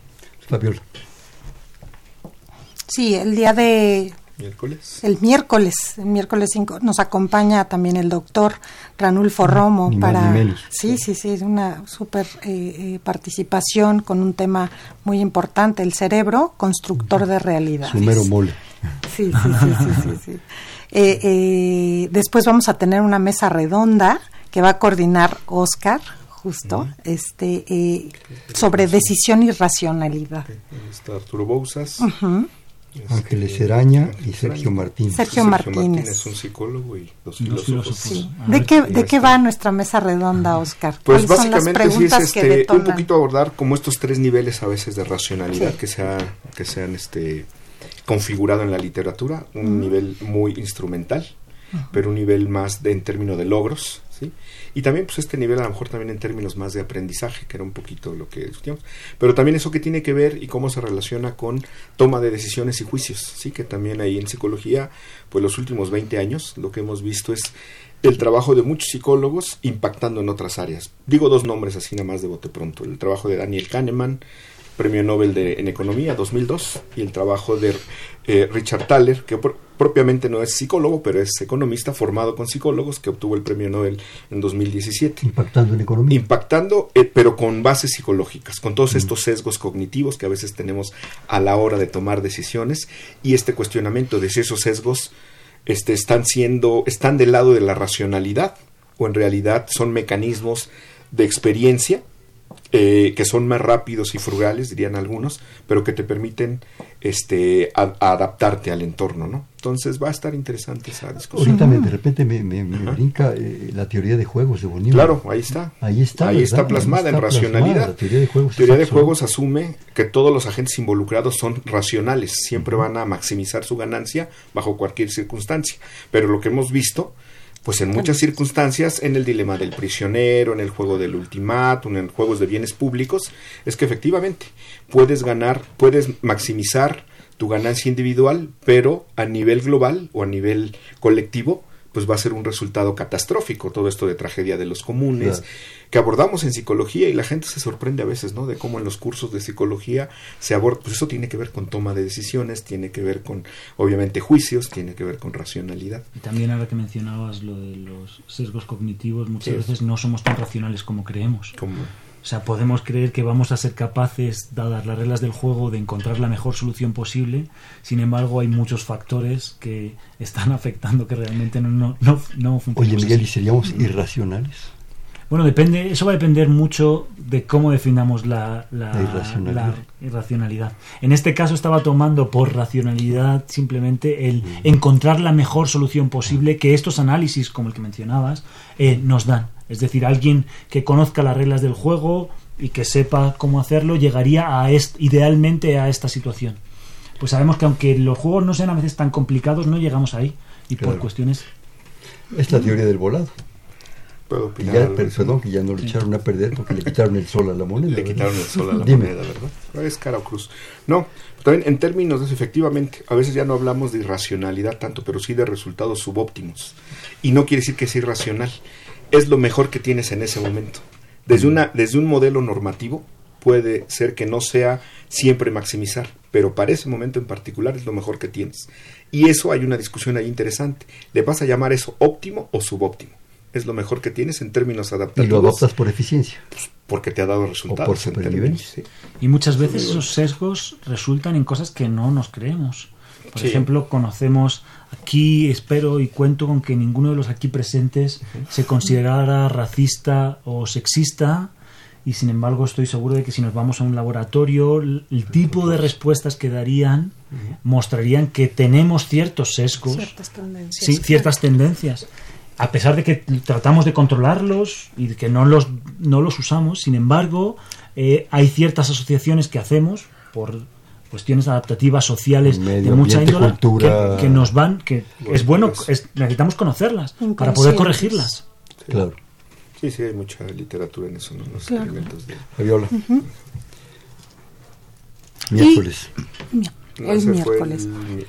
Speaker 3: Sí, el día de
Speaker 5: Miércoles.
Speaker 3: El miércoles, el miércoles 5, nos acompaña también el doctor Ranulfo Romo para... Sí, sí, sí, es una súper eh, eh, participación con un tema muy importante, el cerebro constructor de realidad.
Speaker 2: Su mero mole.
Speaker 3: Sí, sí, sí, sí, (laughs) eh, después vamos a tener una mesa redonda que va a coordinar Oscar, justo, este, sobre decisión y racionalidad.
Speaker 5: Está Arturo Bousas
Speaker 2: Ángeles Eraña y Sergio Martínez.
Speaker 3: Sergio Martínez.
Speaker 5: es un psicólogo y dos filósofos.
Speaker 4: filósofos.
Speaker 3: Sí.
Speaker 4: A
Speaker 3: ¿De qué,
Speaker 4: ¿qué
Speaker 3: ¿De qué
Speaker 5: está?
Speaker 3: va nuestra mesa redonda, Oscar?
Speaker 5: Pues
Speaker 3: ¿Cuáles son las
Speaker 5: básicamente sí es este, un poquito abordar como estos tres niveles a veces de racionalidad
Speaker 3: Sí.
Speaker 5: que se, ha- que se han este, configurado en la literatura, un nivel muy instrumental, pero un nivel más de, en términos de logros, ¿sí? Y también pues este nivel a lo mejor también en términos más de aprendizaje, que era un poquito lo que discutíamos, pero también eso que tiene que ver y cómo se relaciona con toma de decisiones y juicios, sí, que también ahí en psicología, pues los últimos 20 años lo que hemos visto es el trabajo de muchos psicólogos impactando en otras áreas. Digo dos nombres así nada más de bote pronto. El trabajo de Daniel Kahneman, Premio Nobel de, en Economía 2002, y el trabajo de eh, Richard Thaler, que pro- propiamente no es psicólogo, pero es economista formado con psicólogos, que obtuvo el Premio Nobel en 2017
Speaker 2: Impactando en economía.
Speaker 5: impactando, eh, pero con bases psicológicas, con todos estos sesgos cognitivos que a veces tenemos a la hora de tomar decisiones y este cuestionamiento de si esos sesgos este, están siendo, están del lado de la racionalidad o en realidad son mecanismos de experiencia eh, que son más rápidos y frugales, dirían algunos, pero que te permiten este, a- a adaptarte al entorno, ¿no? Entonces va a estar interesante esa discusión.
Speaker 2: Ahorita me- de repente me, me- me brinca eh, la teoría de juegos de Bonilla.
Speaker 5: Claro, ahí está.
Speaker 2: Ahí está,
Speaker 5: Ahí
Speaker 2: ¿verdad?
Speaker 5: está plasmada
Speaker 2: Ahí
Speaker 5: en racionalidad.
Speaker 2: plasmada. La teoría de juegos
Speaker 5: Teoría
Speaker 2: es
Speaker 5: de
Speaker 2: absoluta.
Speaker 5: juegos asume que todos los agentes involucrados son racionales, siempre van a maximizar su ganancia bajo cualquier circunstancia. Pero lo que hemos visto, pues en muchas circunstancias, en el dilema del prisionero, en el juego del ultimátum, en juegos de bienes públicos, es que efectivamente puedes ganar, puedes maximizar tu ganancia individual, pero a nivel global o a nivel colectivo, pues va a ser un resultado catastrófico todo esto de tragedia de los comunes
Speaker 2: Claro.
Speaker 5: que abordamos en psicología y la gente se sorprende a veces, ¿no? De cómo en los cursos de psicología se aborda, pues eso tiene que ver con toma de decisiones, tiene que ver con, obviamente, juicios, tiene que ver con racionalidad.
Speaker 4: Y también ahora que mencionabas lo de los sesgos cognitivos, muchas
Speaker 5: Sí.
Speaker 4: veces no somos tan racionales como creemos.
Speaker 5: Como,
Speaker 4: O sea, podemos creer que vamos a ser capaces, dadas las reglas del juego, de encontrar la mejor solución posible. Sin embargo, hay muchos factores que están (laughs) afectando que realmente no, no, no, no
Speaker 2: Oye,
Speaker 4: funcionemos
Speaker 2: Miguel, ¿y seríamos irracionales?
Speaker 4: Bueno, depende, eso va a depender mucho de cómo definamos la, la-
Speaker 2: La irracionalidad.
Speaker 4: la irracionalidad. En este caso estaba tomando por racionalidad simplemente el encontrar la mejor solución posible que estos análisis, como el que mencionabas, eh, nos dan. Es decir, alguien que conozca las reglas del juego y que sepa cómo hacerlo llegaría a est- idealmente a esta situación. Pues sabemos que aunque los juegos no sean a veces tan complicados, no llegamos ahí. Y por cuestiones
Speaker 2: Es la teoría del volado.
Speaker 5: ¿Puedo
Speaker 2: Y
Speaker 5: opinar
Speaker 2: ya, perdón, que ya no le echaron a perder porque le quitaron el sol a la moneda.
Speaker 5: Le
Speaker 2: ¿verdad?
Speaker 5: quitaron el sol a la
Speaker 2: Dime.
Speaker 5: moneda, ¿verdad? Es cara o cruz. No, también en términos de eso, efectivamente, a veces ya no hablamos de irracionalidad tanto, pero sí de resultados subóptimos. Y no quiere decir que sea irracional. Es lo mejor que tienes en ese momento. Desde, una, desde un modelo normativo puede ser que no sea siempre maximizar, pero para ese momento en particular es lo mejor que tienes. Y eso hay una discusión ahí interesante. ¿Le vas a llamar eso óptimo o subóptimo? Es lo mejor que tienes en términos
Speaker 2: Y
Speaker 5: adaptativos.
Speaker 2: lo adoptas por eficiencia.
Speaker 5: porque te ha dado resultados.
Speaker 2: por
Speaker 5: en
Speaker 2: supervivencia.
Speaker 5: sí.
Speaker 4: Y muchas veces esos sesgos resultan en cosas que no nos creemos. Por
Speaker 5: Sí.
Speaker 4: ejemplo, conocemos aquí, espero y cuento con que ninguno de los aquí presentes se considerara racista o sexista. Y sin embargo, estoy seguro de que si nos vamos a un laboratorio, el el tipo de respuestas que darían mostrarían que tenemos ciertos sesgos,
Speaker 3: Ciertas tendencias.
Speaker 4: sí, ciertas tendencias. A pesar de que tratamos de controlarlos y de que no los, no los usamos, sin embargo, eh, hay ciertas asociaciones que hacemos por cuestiones adaptativas sociales de
Speaker 2: Medio
Speaker 4: mucha
Speaker 2: ambiente,
Speaker 4: índole
Speaker 2: cultura.
Speaker 4: que, que nos van, que
Speaker 5: Bueno,
Speaker 4: es bueno,
Speaker 5: pues-
Speaker 4: es- necesitamos conocerlas para poder corregirlas.
Speaker 2: Claro.
Speaker 5: Sí, sí, hay mucha literatura en eso, ¿no? Los
Speaker 3: Claro.
Speaker 5: experimentos de...
Speaker 2: Fabiola. Miércoles.
Speaker 5: No,
Speaker 3: El miércoles.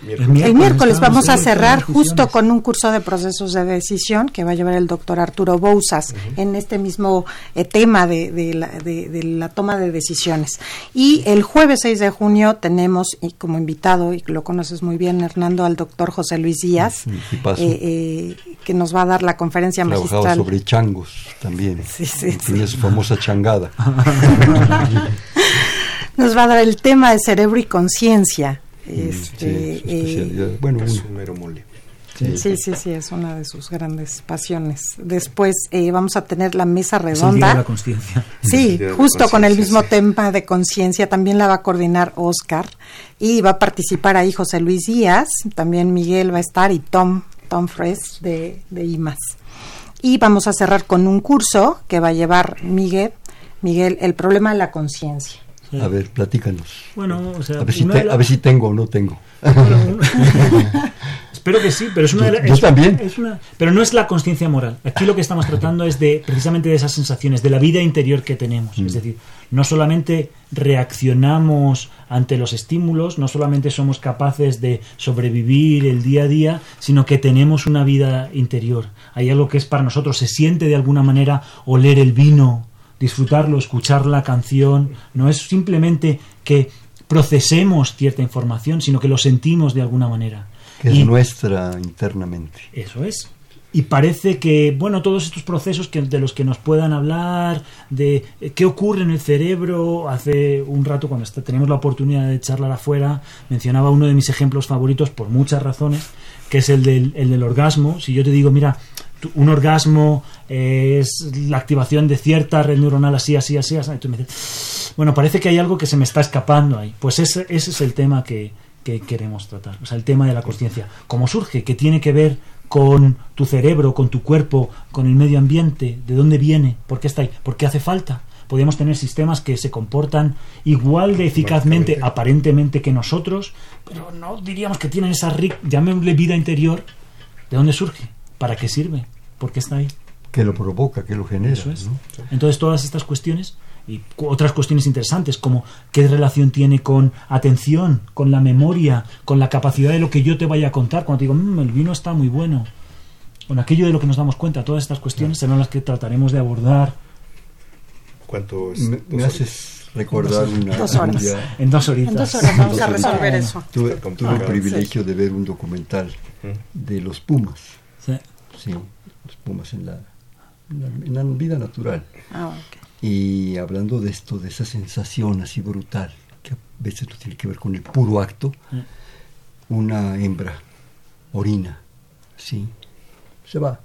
Speaker 5: el mi-
Speaker 4: El
Speaker 5: miércoles.
Speaker 3: El vamos a cerrar justo con un curso de procesos de decisión que va a llevar el doctor Arturo Bouzas en este mismo eh, tema de, de la, de- de la toma de decisiones. Y el jueves 6 de junio tenemos y como invitado, y lo conoces muy bien, Hernando, al doctor José Luis Díaz, eh, eh, que nos va a dar la conferencia
Speaker 2: Trabajado
Speaker 3: magistral.
Speaker 2: sobre changos también.
Speaker 3: Sí, sí,
Speaker 2: Tiene su famosa changada. (laughs)
Speaker 3: Nos va a dar el tema de cerebro y conciencia.
Speaker 2: Mm,
Speaker 3: Este,
Speaker 2: sí,
Speaker 3: eh.
Speaker 2: Bueno,
Speaker 5: Es un mero mole.
Speaker 3: Sí, sí, sí, es una de sus grandes pasiones. Después eh, vamos a tener la mesa redonda.
Speaker 4: la conciencia.
Speaker 3: Sí, justo con el mismo tema de conciencia. También la va a coordinar Oscar y va a participar ahí José Luis Díaz. También Miguel va a estar y Tom, Tom Fresh de, de IMAS. Y vamos a cerrar con un curso que va a llevar Miguel, Miguel, el problema de la conciencia.
Speaker 2: A ver, platícanos.
Speaker 4: Bueno, o sea,
Speaker 2: a, ver si a ver si tengo o no tengo. (laughs)
Speaker 4: Espero que sí, pero es una
Speaker 2: yo, también.
Speaker 4: pero no es la conciencia moral. Aquí lo que estamos tratando es de precisamente de esas sensaciones, de la vida interior que tenemos. Es mm. decir, no solamente reaccionamos ante los estímulos, no solamente somos capaces de sobrevivir el día a día, sino que tenemos una vida interior. Hay algo que es para nosotros, se siente de alguna manera oler el vino, disfrutarlo, escuchar la canción, no es simplemente que procesemos cierta información, sino que lo sentimos de alguna manera.
Speaker 2: Que es nuestra internamente.
Speaker 4: Eso es. Y parece que, bueno, todos estos procesos que, de los que nos puedan hablar, de qué ocurre en el cerebro, hace un rato cuando teníamos la oportunidad de charlar afuera, mencionaba uno de mis ejemplos favoritos por muchas razones, que es el del, el del orgasmo. Si yo te digo, mira, un orgasmo es la activación de cierta red neuronal así, así, así, así. tú me dices, bueno, parece que hay algo que se me está escapando ahí. Pues ese, ese es el tema que, que queremos tratar. O sea, el tema de la conciencia. ¿Cómo surge? ¿Qué tiene que ver con tu cerebro, con tu cuerpo, con el medio ambiente? ¿De dónde viene? ¿Por qué está ahí? ¿Por qué hace falta? Podríamos tener sistemas que se comportan igual de eficazmente, aparentemente, que nosotros, pero no diríamos que tienen esa, llamémosle vida interior. ¿De dónde surge? ¿Para qué sirve? ¿Por qué está ahí?
Speaker 2: Que lo provoca, que lo genera. Eso es.
Speaker 4: Entonces, todas estas cuestiones y otras cuestiones interesantes como qué relación tiene con atención, con la memoria, con la capacidad de lo que yo te vaya a contar. Cuando te digo, mmm, el vino está muy bueno. Con aquello de lo que nos damos cuenta, todas estas cuestiones serán las que trataremos de abordar.
Speaker 5: ¿Cuánto
Speaker 2: me, haces recordar una.
Speaker 3: Dos horas.
Speaker 4: En dos horitas.
Speaker 3: En dos horas vamos a resolver eso.
Speaker 2: Tuve, tuve el privilegio de ver un documental de los Pumas.
Speaker 4: Sí.
Speaker 2: Sí los pumas en la, en la, vida natural. Ah, y hablando de esto, de esa sensación así brutal, que a veces no tiene que ver con el puro acto, mm. una hembra orina, ¿sí? se va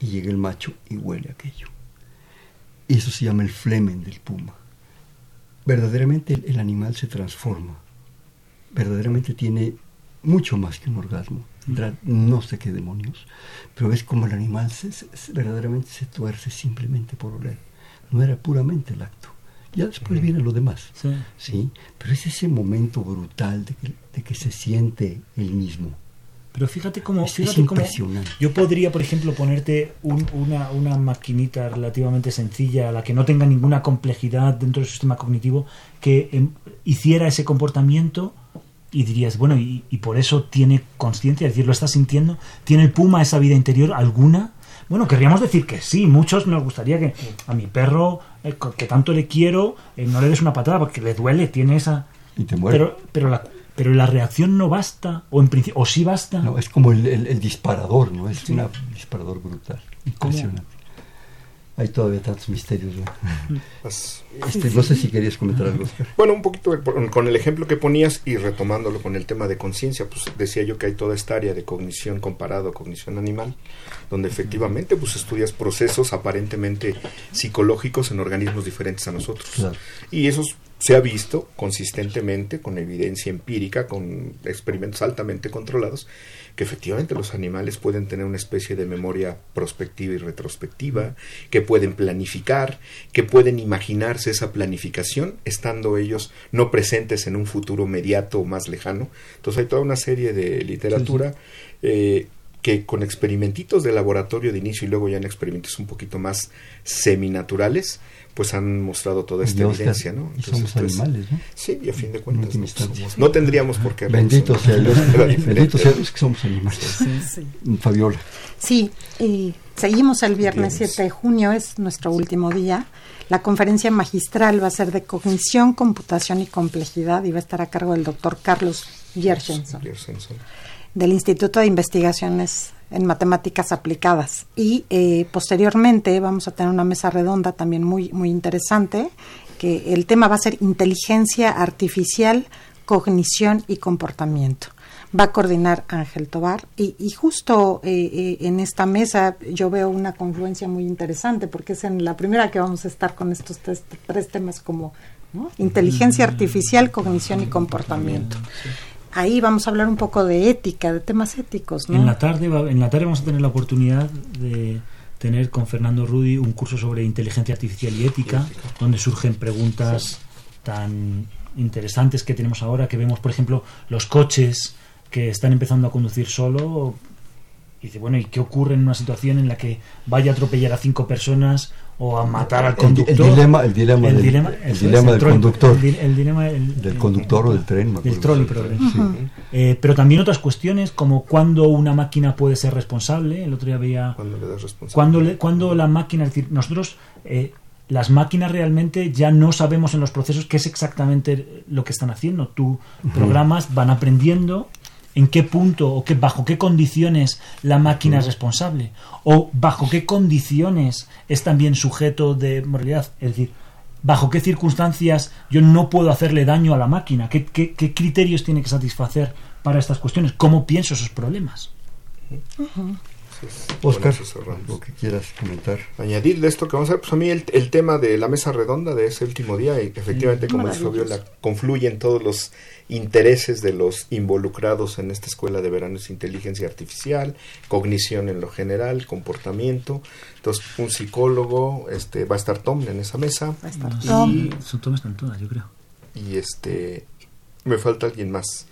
Speaker 2: y llega el macho y huele aquello. Y eso se llama el flemen del puma. Verdaderamente el animal se transforma, verdaderamente tiene mucho más que un orgasmo no sé qué demonios, pero ves como el animal se, verdaderamente se tuerce simplemente por oler. No era puramente el acto. Ya después viene lo demás. Sí. Pero es ese momento brutal de que, se siente el mismo.
Speaker 4: Pero fíjate cómo,
Speaker 2: es, impresionante.
Speaker 4: yo podría, por ejemplo, ponerte una, una maquinita relativamente sencilla, la que no tenga ninguna complejidad dentro del sistema cognitivo, que em, hiciera ese comportamiento y dirías, bueno, y, por eso tiene conciencia, es decir, lo está sintiendo. ¿Tiene el puma esa vida interior alguna? Bueno, querríamos decir que sí, muchos nos gustaría que a mi perro, eh, que tanto le quiero, eh, no le des una patada porque le duele, tiene esa...
Speaker 2: Y te muere.
Speaker 4: Pero, pero, la, pero la reacción no basta, o en principio, o sí basta.
Speaker 2: No, es como el, disparador, ¿no? Es un disparador brutal, impresionante. Hay todavía tantos misterios. (laughs) Pues, este, no sé si querías comentar algo.
Speaker 5: Bueno, un poquito con el ejemplo que ponías y retomándolo con el tema de conciencia, pues decía yo que hay toda esta área de cognición comparado a cognición animal, donde efectivamente pues estudias procesos aparentemente psicológicos en organismos diferentes a nosotros. Y esos se ha visto consistentemente, con evidencia empírica, con experimentos altamente controlados, que efectivamente los animales pueden tener una especie de memoria prospectiva y retrospectiva, que pueden planificar, que pueden imaginarse esa planificación estando ellos no presentes en un futuro mediato o más lejano. Entonces hay toda una serie de literatura eh, que con experimentitos de laboratorio de inicio y luego ya en experimentos un poquito más seminaturales, pues han mostrado toda esta evidencia, ¿no?
Speaker 2: somos pues, animales, ¿no?
Speaker 5: Sí, y a fin de cuentas no, tendríamos por qué. (laughs)
Speaker 2: Bendito sea Dios, bendito sea Dios que somos animales. Sí, Fabiola.
Speaker 3: Sí, y seguimos el viernes 7 de junio, es nuestro último día. La conferencia magistral va a ser de cognición, computación y complejidad y va a estar a cargo del doctor Carlos Gershenson del Instituto de Investigaciones en Matemáticas Aplicadas. Y eh, posteriormente vamos a tener una mesa redonda también muy, muy interesante, que el tema va a ser inteligencia artificial, cognición y comportamiento. va a coordinar Ángel Tobar. Y, justo eh, eh, en esta mesa yo veo una confluencia muy interesante porque es en la primera que vamos a estar con estos tres, temas como inteligencia artificial, cognición y comportamiento. Ahí vamos a hablar un poco de ética, de temas éticos.
Speaker 4: En, la tarde en la tarde vamos a tener la oportunidad de tener con Fernando Rudy un curso sobre inteligencia artificial y ética, donde surgen preguntas tan interesantes que tenemos ahora, que vemos, por ejemplo, los coches que están empezando a conducir solo. Y dice, bueno, ¿y qué ocurre en una situación en la que vaya a atropellar a cinco personas o a matar al conductor?
Speaker 2: El, dilema, el dilema, del, del conductor. El, dilema del conductor o del tren.
Speaker 4: Del trolley, eh, pero también otras cuestiones, como cuándo una máquina puede ser responsable. El otro día veía...
Speaker 5: ¿Cuándo le das responsable?
Speaker 4: Cuando, cuando la máquina... Es decir, nosotros... Eh, las máquinas realmente ya no sabemos en los procesos qué es exactamente lo que están haciendo. Tú programas, van aprendiendo en qué punto o qué, bajo qué condiciones la máquina es responsable o bajo qué condiciones es también sujeto de moralidad. Es decir, bajo qué circunstancias yo no puedo hacerle daño a la máquina, qué, qué, criterios tiene que satisfacer para estas cuestiones, cómo pienso esos problemas.
Speaker 2: Oscar, lo que quieras comentar.
Speaker 5: Añadir de esto que vamos a ver, pues a mí el, tema de la mesa redonda de ese último día, y efectivamente, como dice Fabiola, confluyen todos los intereses de los involucrados en esta escuela de verano es inteligencia artificial, cognición en lo general, comportamiento. Entonces, un psicólogo, este, va a estar Tom en esa mesa. Va a estar
Speaker 4: Tom. Y, Tom están todas, yo creo.
Speaker 5: Y este, me falta alguien más.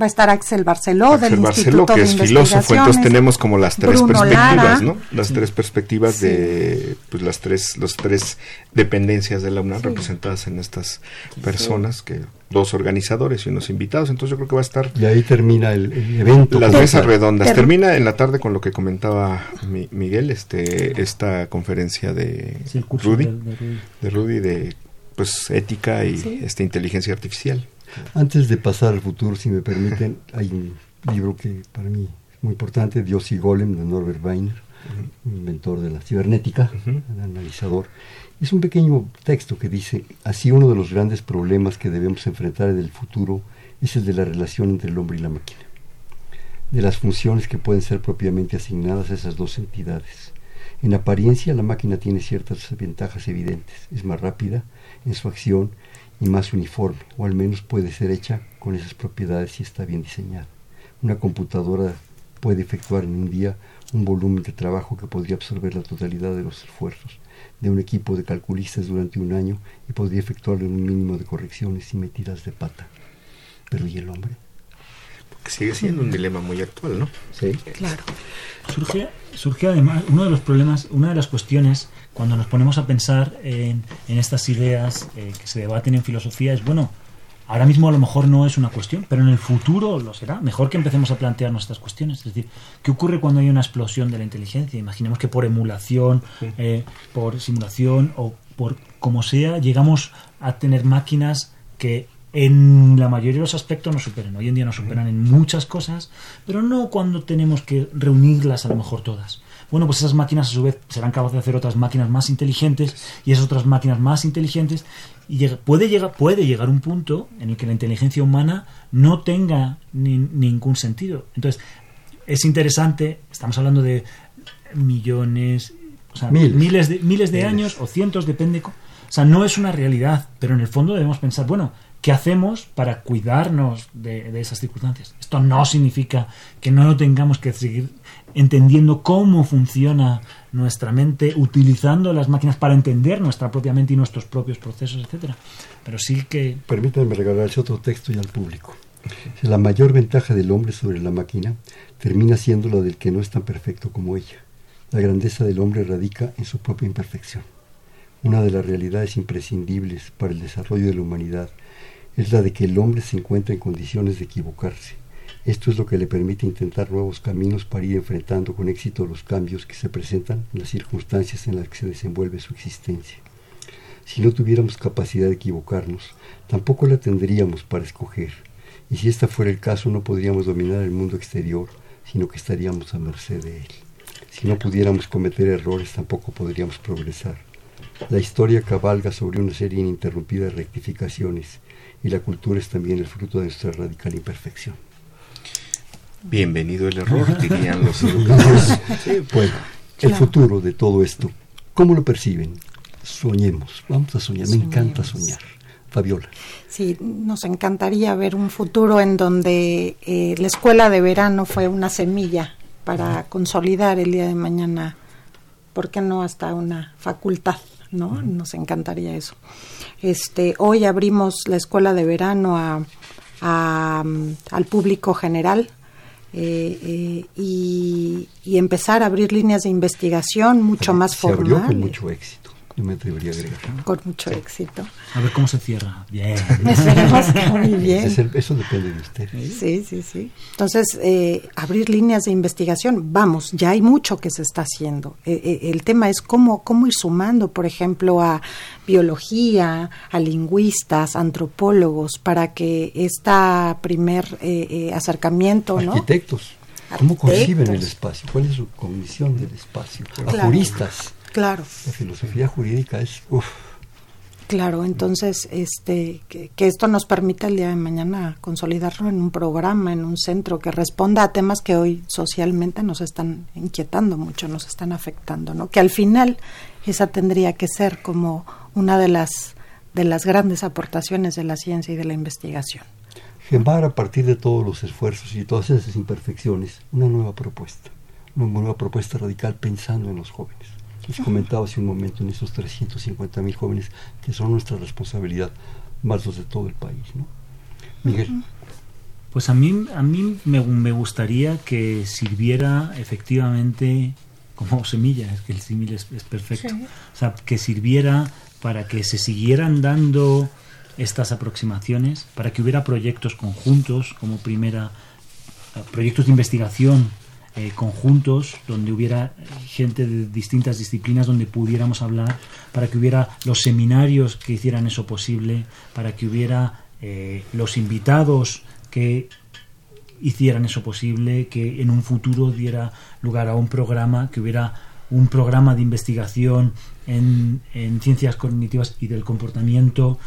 Speaker 3: Va a estar Axel Barceló
Speaker 5: del Instituto que es filósofo, entonces tenemos como las tres perspectivas, ¿no? Las tres perspectivas de pues las tres los tres dependencias de la UNAM representadas en estas personas que dos organizadores y unos invitados, entonces yo creo que va a estar
Speaker 2: y ahí termina el, evento.
Speaker 5: Las mesas redondas. Termina. En la tarde con lo que comentaba Miguel este esta conferencia de Rudy, de Rudy. De pues ética y esta inteligencia artificial
Speaker 2: antes de pasar al futuro, si me permiten, hay un libro que para mí es muy importante, Dios y Golem, de Norbert Weiner, inventor de la cibernética, analizador. Es un pequeño texto que dice, así uno de los grandes problemas que debemos enfrentar en el futuro es el de la relación entre el hombre y la máquina, de las funciones que pueden ser propiamente asignadas a esas dos entidades. En apariencia, la máquina tiene ciertas ventajas evidentes, es más rápida en su acción y más uniforme, o al menos puede ser hecha con esas propiedades si está bien diseñada. Una computadora puede efectuar en un día un volumen de trabajo que podría absorber la totalidad de los esfuerzos de un equipo de calculistas durante un año y podría efectuarle un mínimo de correcciones y metidas de pata. Pero ¿y el hombre?
Speaker 5: Sigue siendo un dilema muy actual, ¿no?
Speaker 2: Sí.
Speaker 3: Claro.
Speaker 4: Surge, surge además uno de los problemas, una de las cuestiones cuando nos ponemos a pensar en, estas ideas eh, que se debaten en filosofía es, bueno, ahora mismo a lo mejor no es una cuestión, pero en el futuro lo será. Mejor que empecemos a plantear nuestras cuestiones. Es decir, ¿qué ocurre cuando hay una explosión de la inteligencia? Imaginemos que por emulación, eh, por simulación o por como sea, llegamos a tener máquinas que en la mayoría de los aspectos nos superan. Hoy en día nos superan en muchas cosas, pero no cuando tenemos que reunirlas a lo mejor todas bueno, pues esas máquinas a su vez serán capaces de hacer otras máquinas más inteligentes y esas otras máquinas más inteligentes y puede llegar puede llegar un punto en el que la inteligencia humana no tenga ningún sentido. Entonces, es interesante, estamos hablando de millones, o sea, miles de miles de años o cientos depende, o sea, no es una realidad, pero en el fondo debemos pensar, bueno, ¿qué hacemos para cuidarnos de, de, esas circunstancias? Esto no significa que no tengamos que seguir entendiendo cómo funciona nuestra mente, utilizando las máquinas para entender nuestra propia mente y nuestros propios procesos, etcétera. Pero sí que...
Speaker 2: Permítanme regalarles otro texto y al público. La mayor ventaja del hombre sobre la máquina termina siendo la del que no es tan perfecto como ella. La grandeza del hombre radica en su propia imperfección. Una de las realidades imprescindibles para el desarrollo de la humanidad es la de que el hombre se encuentra en condiciones de equivocarse esto es lo que le permite intentar nuevos caminos para ir enfrentando con éxito los cambios que se presentan en las circunstancias en las que se desenvuelve su existencia. Si no tuviéramos capacidad de equivocarnos, tampoco la tendríamos para escoger, y si esta fuera el caso no podríamos dominar el mundo exterior, sino que estaríamos a merced de él. Si no pudiéramos cometer errores, tampoco podríamos progresar. La historia cabalga sobre una serie ininterrumpida de rectificaciones, y la cultura es también el fruto de nuestra radical imperfección.
Speaker 5: Bienvenido el error, (laughs) dirían los educadores.
Speaker 2: bueno, el futuro de todo esto, ¿cómo lo perciben? Soñemos, vamos a soñar, me encanta soñar. Fabiola.
Speaker 3: Sí, nos encantaría ver un futuro en donde eh, la escuela de verano fue una semilla para consolidar el día de mañana, ¿por qué no hasta una facultad? ¿No? Nos encantaría eso. Este, hoy abrimos la escuela de verano a, al público general. Eh, eh, y, empezar a abrir líneas de investigación mucho más formales.
Speaker 2: con mucho éxito yo me atrevería a agregar.
Speaker 3: Con mucho éxito.
Speaker 4: A ver cómo se cierra. Bien. (laughs)
Speaker 3: Esperemos que muy bien.
Speaker 2: eso depende de usted.
Speaker 3: Sí, sí, sí. Entonces, eh, abrir líneas de investigación, vamos, ya hay mucho que se está haciendo. Eh, eh, el tema es cómo, cómo ir sumando, por ejemplo, a biología, a lingüistas, antropólogos, para que este primer acercamiento,
Speaker 2: ¿no? Arquitectos. ¿Cómo conciben el espacio? ¿Cuál es su cognición del espacio? Juristas
Speaker 3: Claro.
Speaker 2: La filosofía jurídica es...
Speaker 3: Claro, entonces este que, esto nos permita el día de mañana consolidarlo en un programa, en un centro que responda a temas que hoy socialmente nos están inquietando mucho, nos están afectando, ¿no? Que al final esa tendría que ser como una de las de las grandes aportaciones de la ciencia y de la investigación.
Speaker 2: Gemar a partir de todos los esfuerzos y todas esas imperfecciones, una nueva propuesta, una nueva propuesta radical pensando en los jóvenes. Les comentaba hace un momento en esos 350 mil jóvenes que son nuestra responsabilidad, más los de todo el país. ¿no? Miguel.
Speaker 4: Pues a mí, a mí me, me gustaría que sirviera efectivamente como semilla, es que el símil es, perfecto. O sea, que sirviera para que se siguieran dando estas aproximaciones, para que hubiera proyectos conjuntos como primera, proyectos de investigación eh, conjuntos donde hubiera gente de distintas disciplinas donde pudiéramos hablar, para que hubiera los seminarios que hicieran eso posible, para que hubiera eh, los invitados que hicieran eso posible, que en un futuro diera lugar a un programa, que hubiera un programa de investigación en, en ciencias cognitivas y del comportamiento,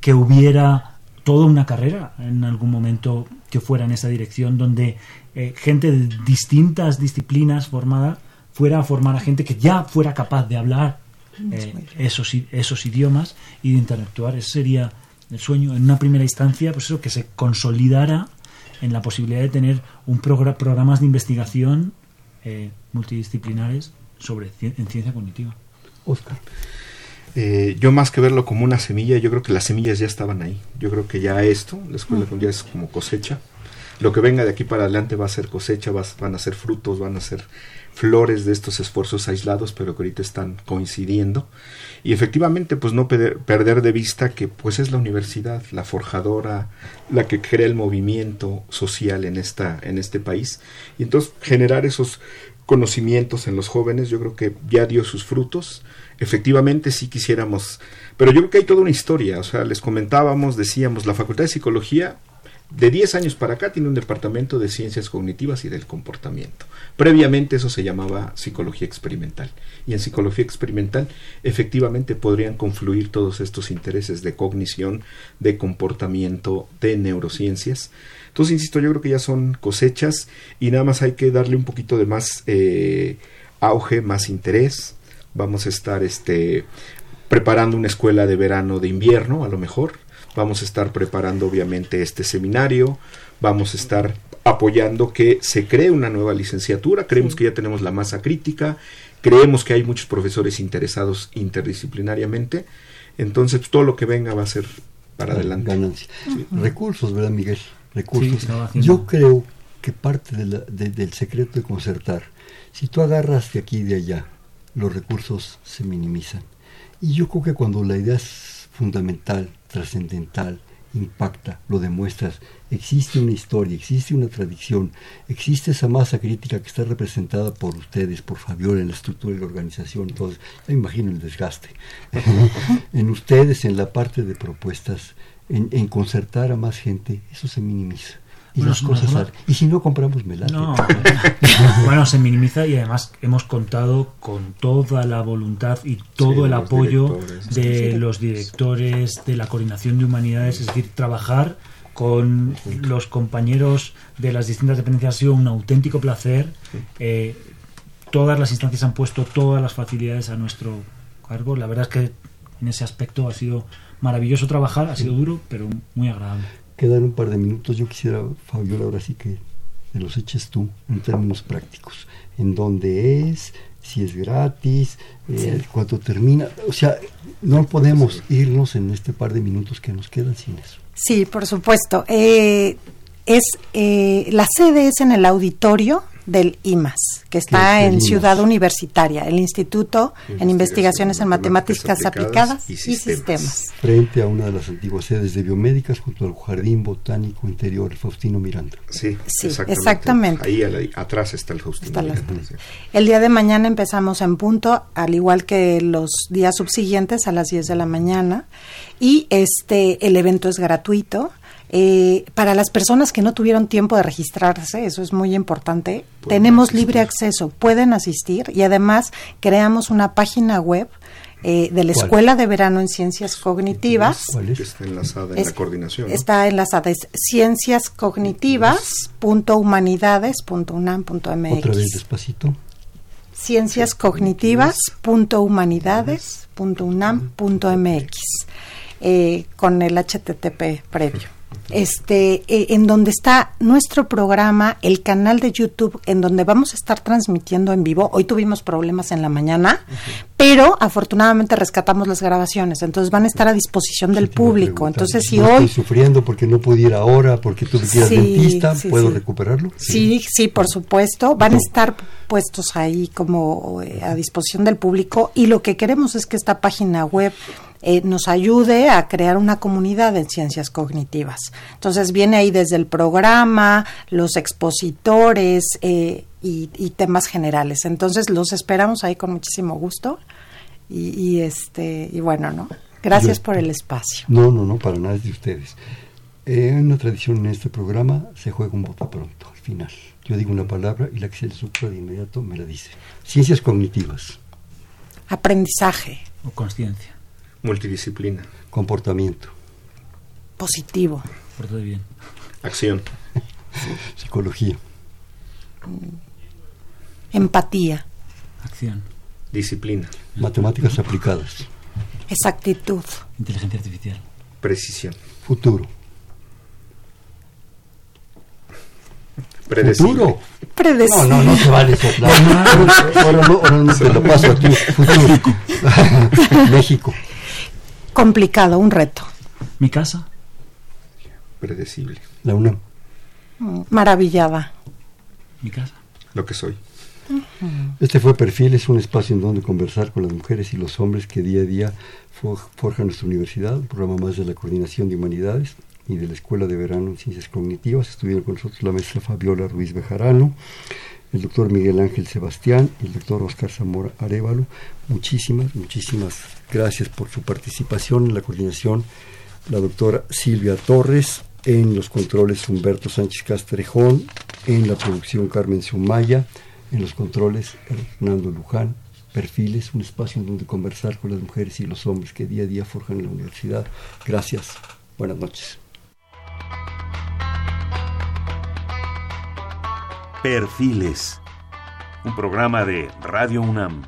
Speaker 4: que hubiera toda una carrera en algún momento que fuera en esa dirección, donde eh, gente de distintas disciplinas formada fuera a formar a gente que ya fuera capaz de hablar eh, esos, esos idiomas y de interactuar. Ese sería el sueño. En una primera instancia, pues eso, que se consolidara en la posibilidad de tener un programa programas de investigación eh, multidisciplinares sobre en ciencia cognitiva.
Speaker 2: Oscar.
Speaker 5: yo más que verlo como una semilla, yo creo que las semillas ya estaban ahí. Yo creo que ya esto, la escuela ya es como cosecha lo que venga de aquí para adelante va a ser cosecha, van a ser frutos, van a ser flores de estos esfuerzos aislados, pero que ahorita están coincidiendo. Y efectivamente, pues no perder de vista que pues es la universidad, la forjadora, la que crea el movimiento social en, esta, en este país. Y entonces generar esos conocimientos en los jóvenes, yo creo que ya dio sus frutos. Efectivamente, sí quisiéramos, pero yo creo que hay toda una historia, o sea, les comentábamos, decíamos, la Facultad de Psicología de 10 años para acá tiene un departamento de ciencias cognitivas y del comportamiento. Previamente eso se llamaba psicología experimental. Y en psicología experimental efectivamente podrían confluir todos estos intereses de cognición, de comportamiento, de neurociencias. Entonces, insisto, yo creo que ya son cosechas y nada más hay que darle un poquito de más eh, auge, más interés. Vamos a estar este, preparando una escuela de verano de invierno, a lo mejor Vamos a estar preparando obviamente este seminario, vamos a estar apoyando que se cree una nueva licenciatura, creemos que ya tenemos la masa crítica, creemos que hay muchos profesores interesados interdisciplinariamente, entonces pues, todo lo que venga va a ser para adelante.
Speaker 2: Recursos, ¿verdad, Miguel? Recursos. Yo creo que parte del secreto de concertar, si tú agarras de aquí y de allá, los recursos se minimizan. Y yo creo que cuando la idea es fundamental, trascendental, impacta, lo demuestras. Existe una historia, existe una tradición, existe esa masa crítica que está representada por ustedes, por Fabiola, en la estructura de la organización. Entonces, me imagino el desgaste. (laughs) en ustedes, en la parte de propuestas, en concertar a más gente, eso se minimiza y las cosas y si no compramos melate. (laughs)
Speaker 4: Bueno se minimiza y además hemos contado con toda la voluntad y todo el apoyo de los directores de la coordinación de humanidades es decir trabajar con los compañeros de las distintas dependencias ha sido un auténtico placer. Eh, todas las instancias han puesto todas las facilidades a nuestro cargo. La verdad es que en ese aspecto ha sido maravilloso trabajar, ha sido duro, pero muy agradable.
Speaker 2: Quedan un par de minutos. Yo quisiera, Fabiola, ahora sí que te los eches tú en términos prácticos. ¿En dónde es? Si es gratis, eh, cuánto termina. O sea, no podemos irnos en este par de minutos que nos quedan sin eso.
Speaker 3: Sí, por supuesto. Eh, es eh, la sede es en el auditorio del IMAS, que está en Ciudad Universitaria, el Instituto en Investigaciones en Matemáticas Aplicadas, y, sistemas.
Speaker 2: Frente a una de las antiguas sedes de biomédicas, junto al Jardín Botánico Interior Faustino Miranda.
Speaker 5: Sí, exactamente. Ahí, atrás está el Faustino Miranda.
Speaker 3: El día de mañana empezamos en punto, al igual que los días subsiguientes a las 10 de la mañana, y este el evento es gratuito eh, para las personas que no tuvieron tiempo de registrarse, eso es muy importante, tenemos libre acceso, pueden asistir y además creamos una página web eh, de la Escuela de Verano en Ciencias Cognitivas.
Speaker 5: Está enlazada en la coordinación.
Speaker 3: Está enlazada, es cienciascognitivas.humanidades.unam.mx.
Speaker 2: Otra vez despacito.
Speaker 3: cienciascognitivas.humanidades.unam.mx eh, con el HTTP previo este, eh, en donde está nuestro programa, el canal de YouTube, en donde vamos a estar transmitiendo en vivo. Hoy tuvimos problemas en la mañana, pero afortunadamente rescatamos las grabaciones, entonces van a estar a disposición del público. Entonces, si hoy.
Speaker 2: Estoy sufriendo porque no pude ir ahora, porque tú quieras dentista, ¿puedo recuperarlo?
Speaker 3: Sí, sí, por supuesto. Van a estar puestos ahí como eh, a disposición del público y lo que queremos es que esta página web eh, nos ayude a crear una comunidad en ciencias cognitivas. Entonces viene ahí desde el programa, los expositores eh, y, temas generales. Entonces los esperamos ahí con muchísimo gusto y, este y bueno, ¿no? Gracias por el espacio.
Speaker 2: No, no, no, para nada es de ustedes. En una tradición en este programa se juega un voto pronto, al final. Yo digo una palabra y la que se le supra de inmediato me la dice. Ciencias cognitivas.
Speaker 3: Aprendizaje.
Speaker 4: O conciencia.
Speaker 5: Multidisciplina.
Speaker 2: Comportamiento.
Speaker 3: Positivo.
Speaker 4: Por bien.
Speaker 5: Acción.
Speaker 2: Psicología.
Speaker 3: Empatía.
Speaker 4: Acción.
Speaker 5: Disciplina.
Speaker 2: Matemáticas aplicadas.
Speaker 3: Exactitud.
Speaker 4: Inteligencia artificial.
Speaker 5: Precisión.
Speaker 2: Futuro.
Speaker 5: Predecible.
Speaker 2: Futuro.
Speaker 3: Predecible.
Speaker 2: No, no, no se vale soplar. ahora, no, ahora no te lo paso a ti. Futuro. México.
Speaker 3: Complicado, un reto.
Speaker 4: ¿Mi casa?
Speaker 5: Predecible.
Speaker 2: La UNAM.
Speaker 3: Maravillada.
Speaker 4: ¿Mi casa?
Speaker 5: Lo que soy.
Speaker 2: Este fue Perfil, es un espacio en donde conversar con las mujeres y los hombres que día a día forjan nuestra universidad, un programa más de la Coordinación de Humanidades y de la Escuela de Verano en Ciencias Cognitivas. Estuvieron con nosotros la maestra Fabiola Ruiz Bejarano, el doctor Miguel Ángel Sebastián y el doctor Oscar Zamora Arevalo. Muchísimas, muchísimas gracias por su participación en la coordinación. La doctora Silvia Torres, en los controles Humberto Sánchez Castrejón, en la producción Carmen Sumaya, en los controles Hernando Luján. Perfiles, un espacio en donde conversar con las mujeres y los hombres que día a día forjan la universidad. Gracias. Buenas noches.
Speaker 1: Perfiles, un programa de Radio UNAM.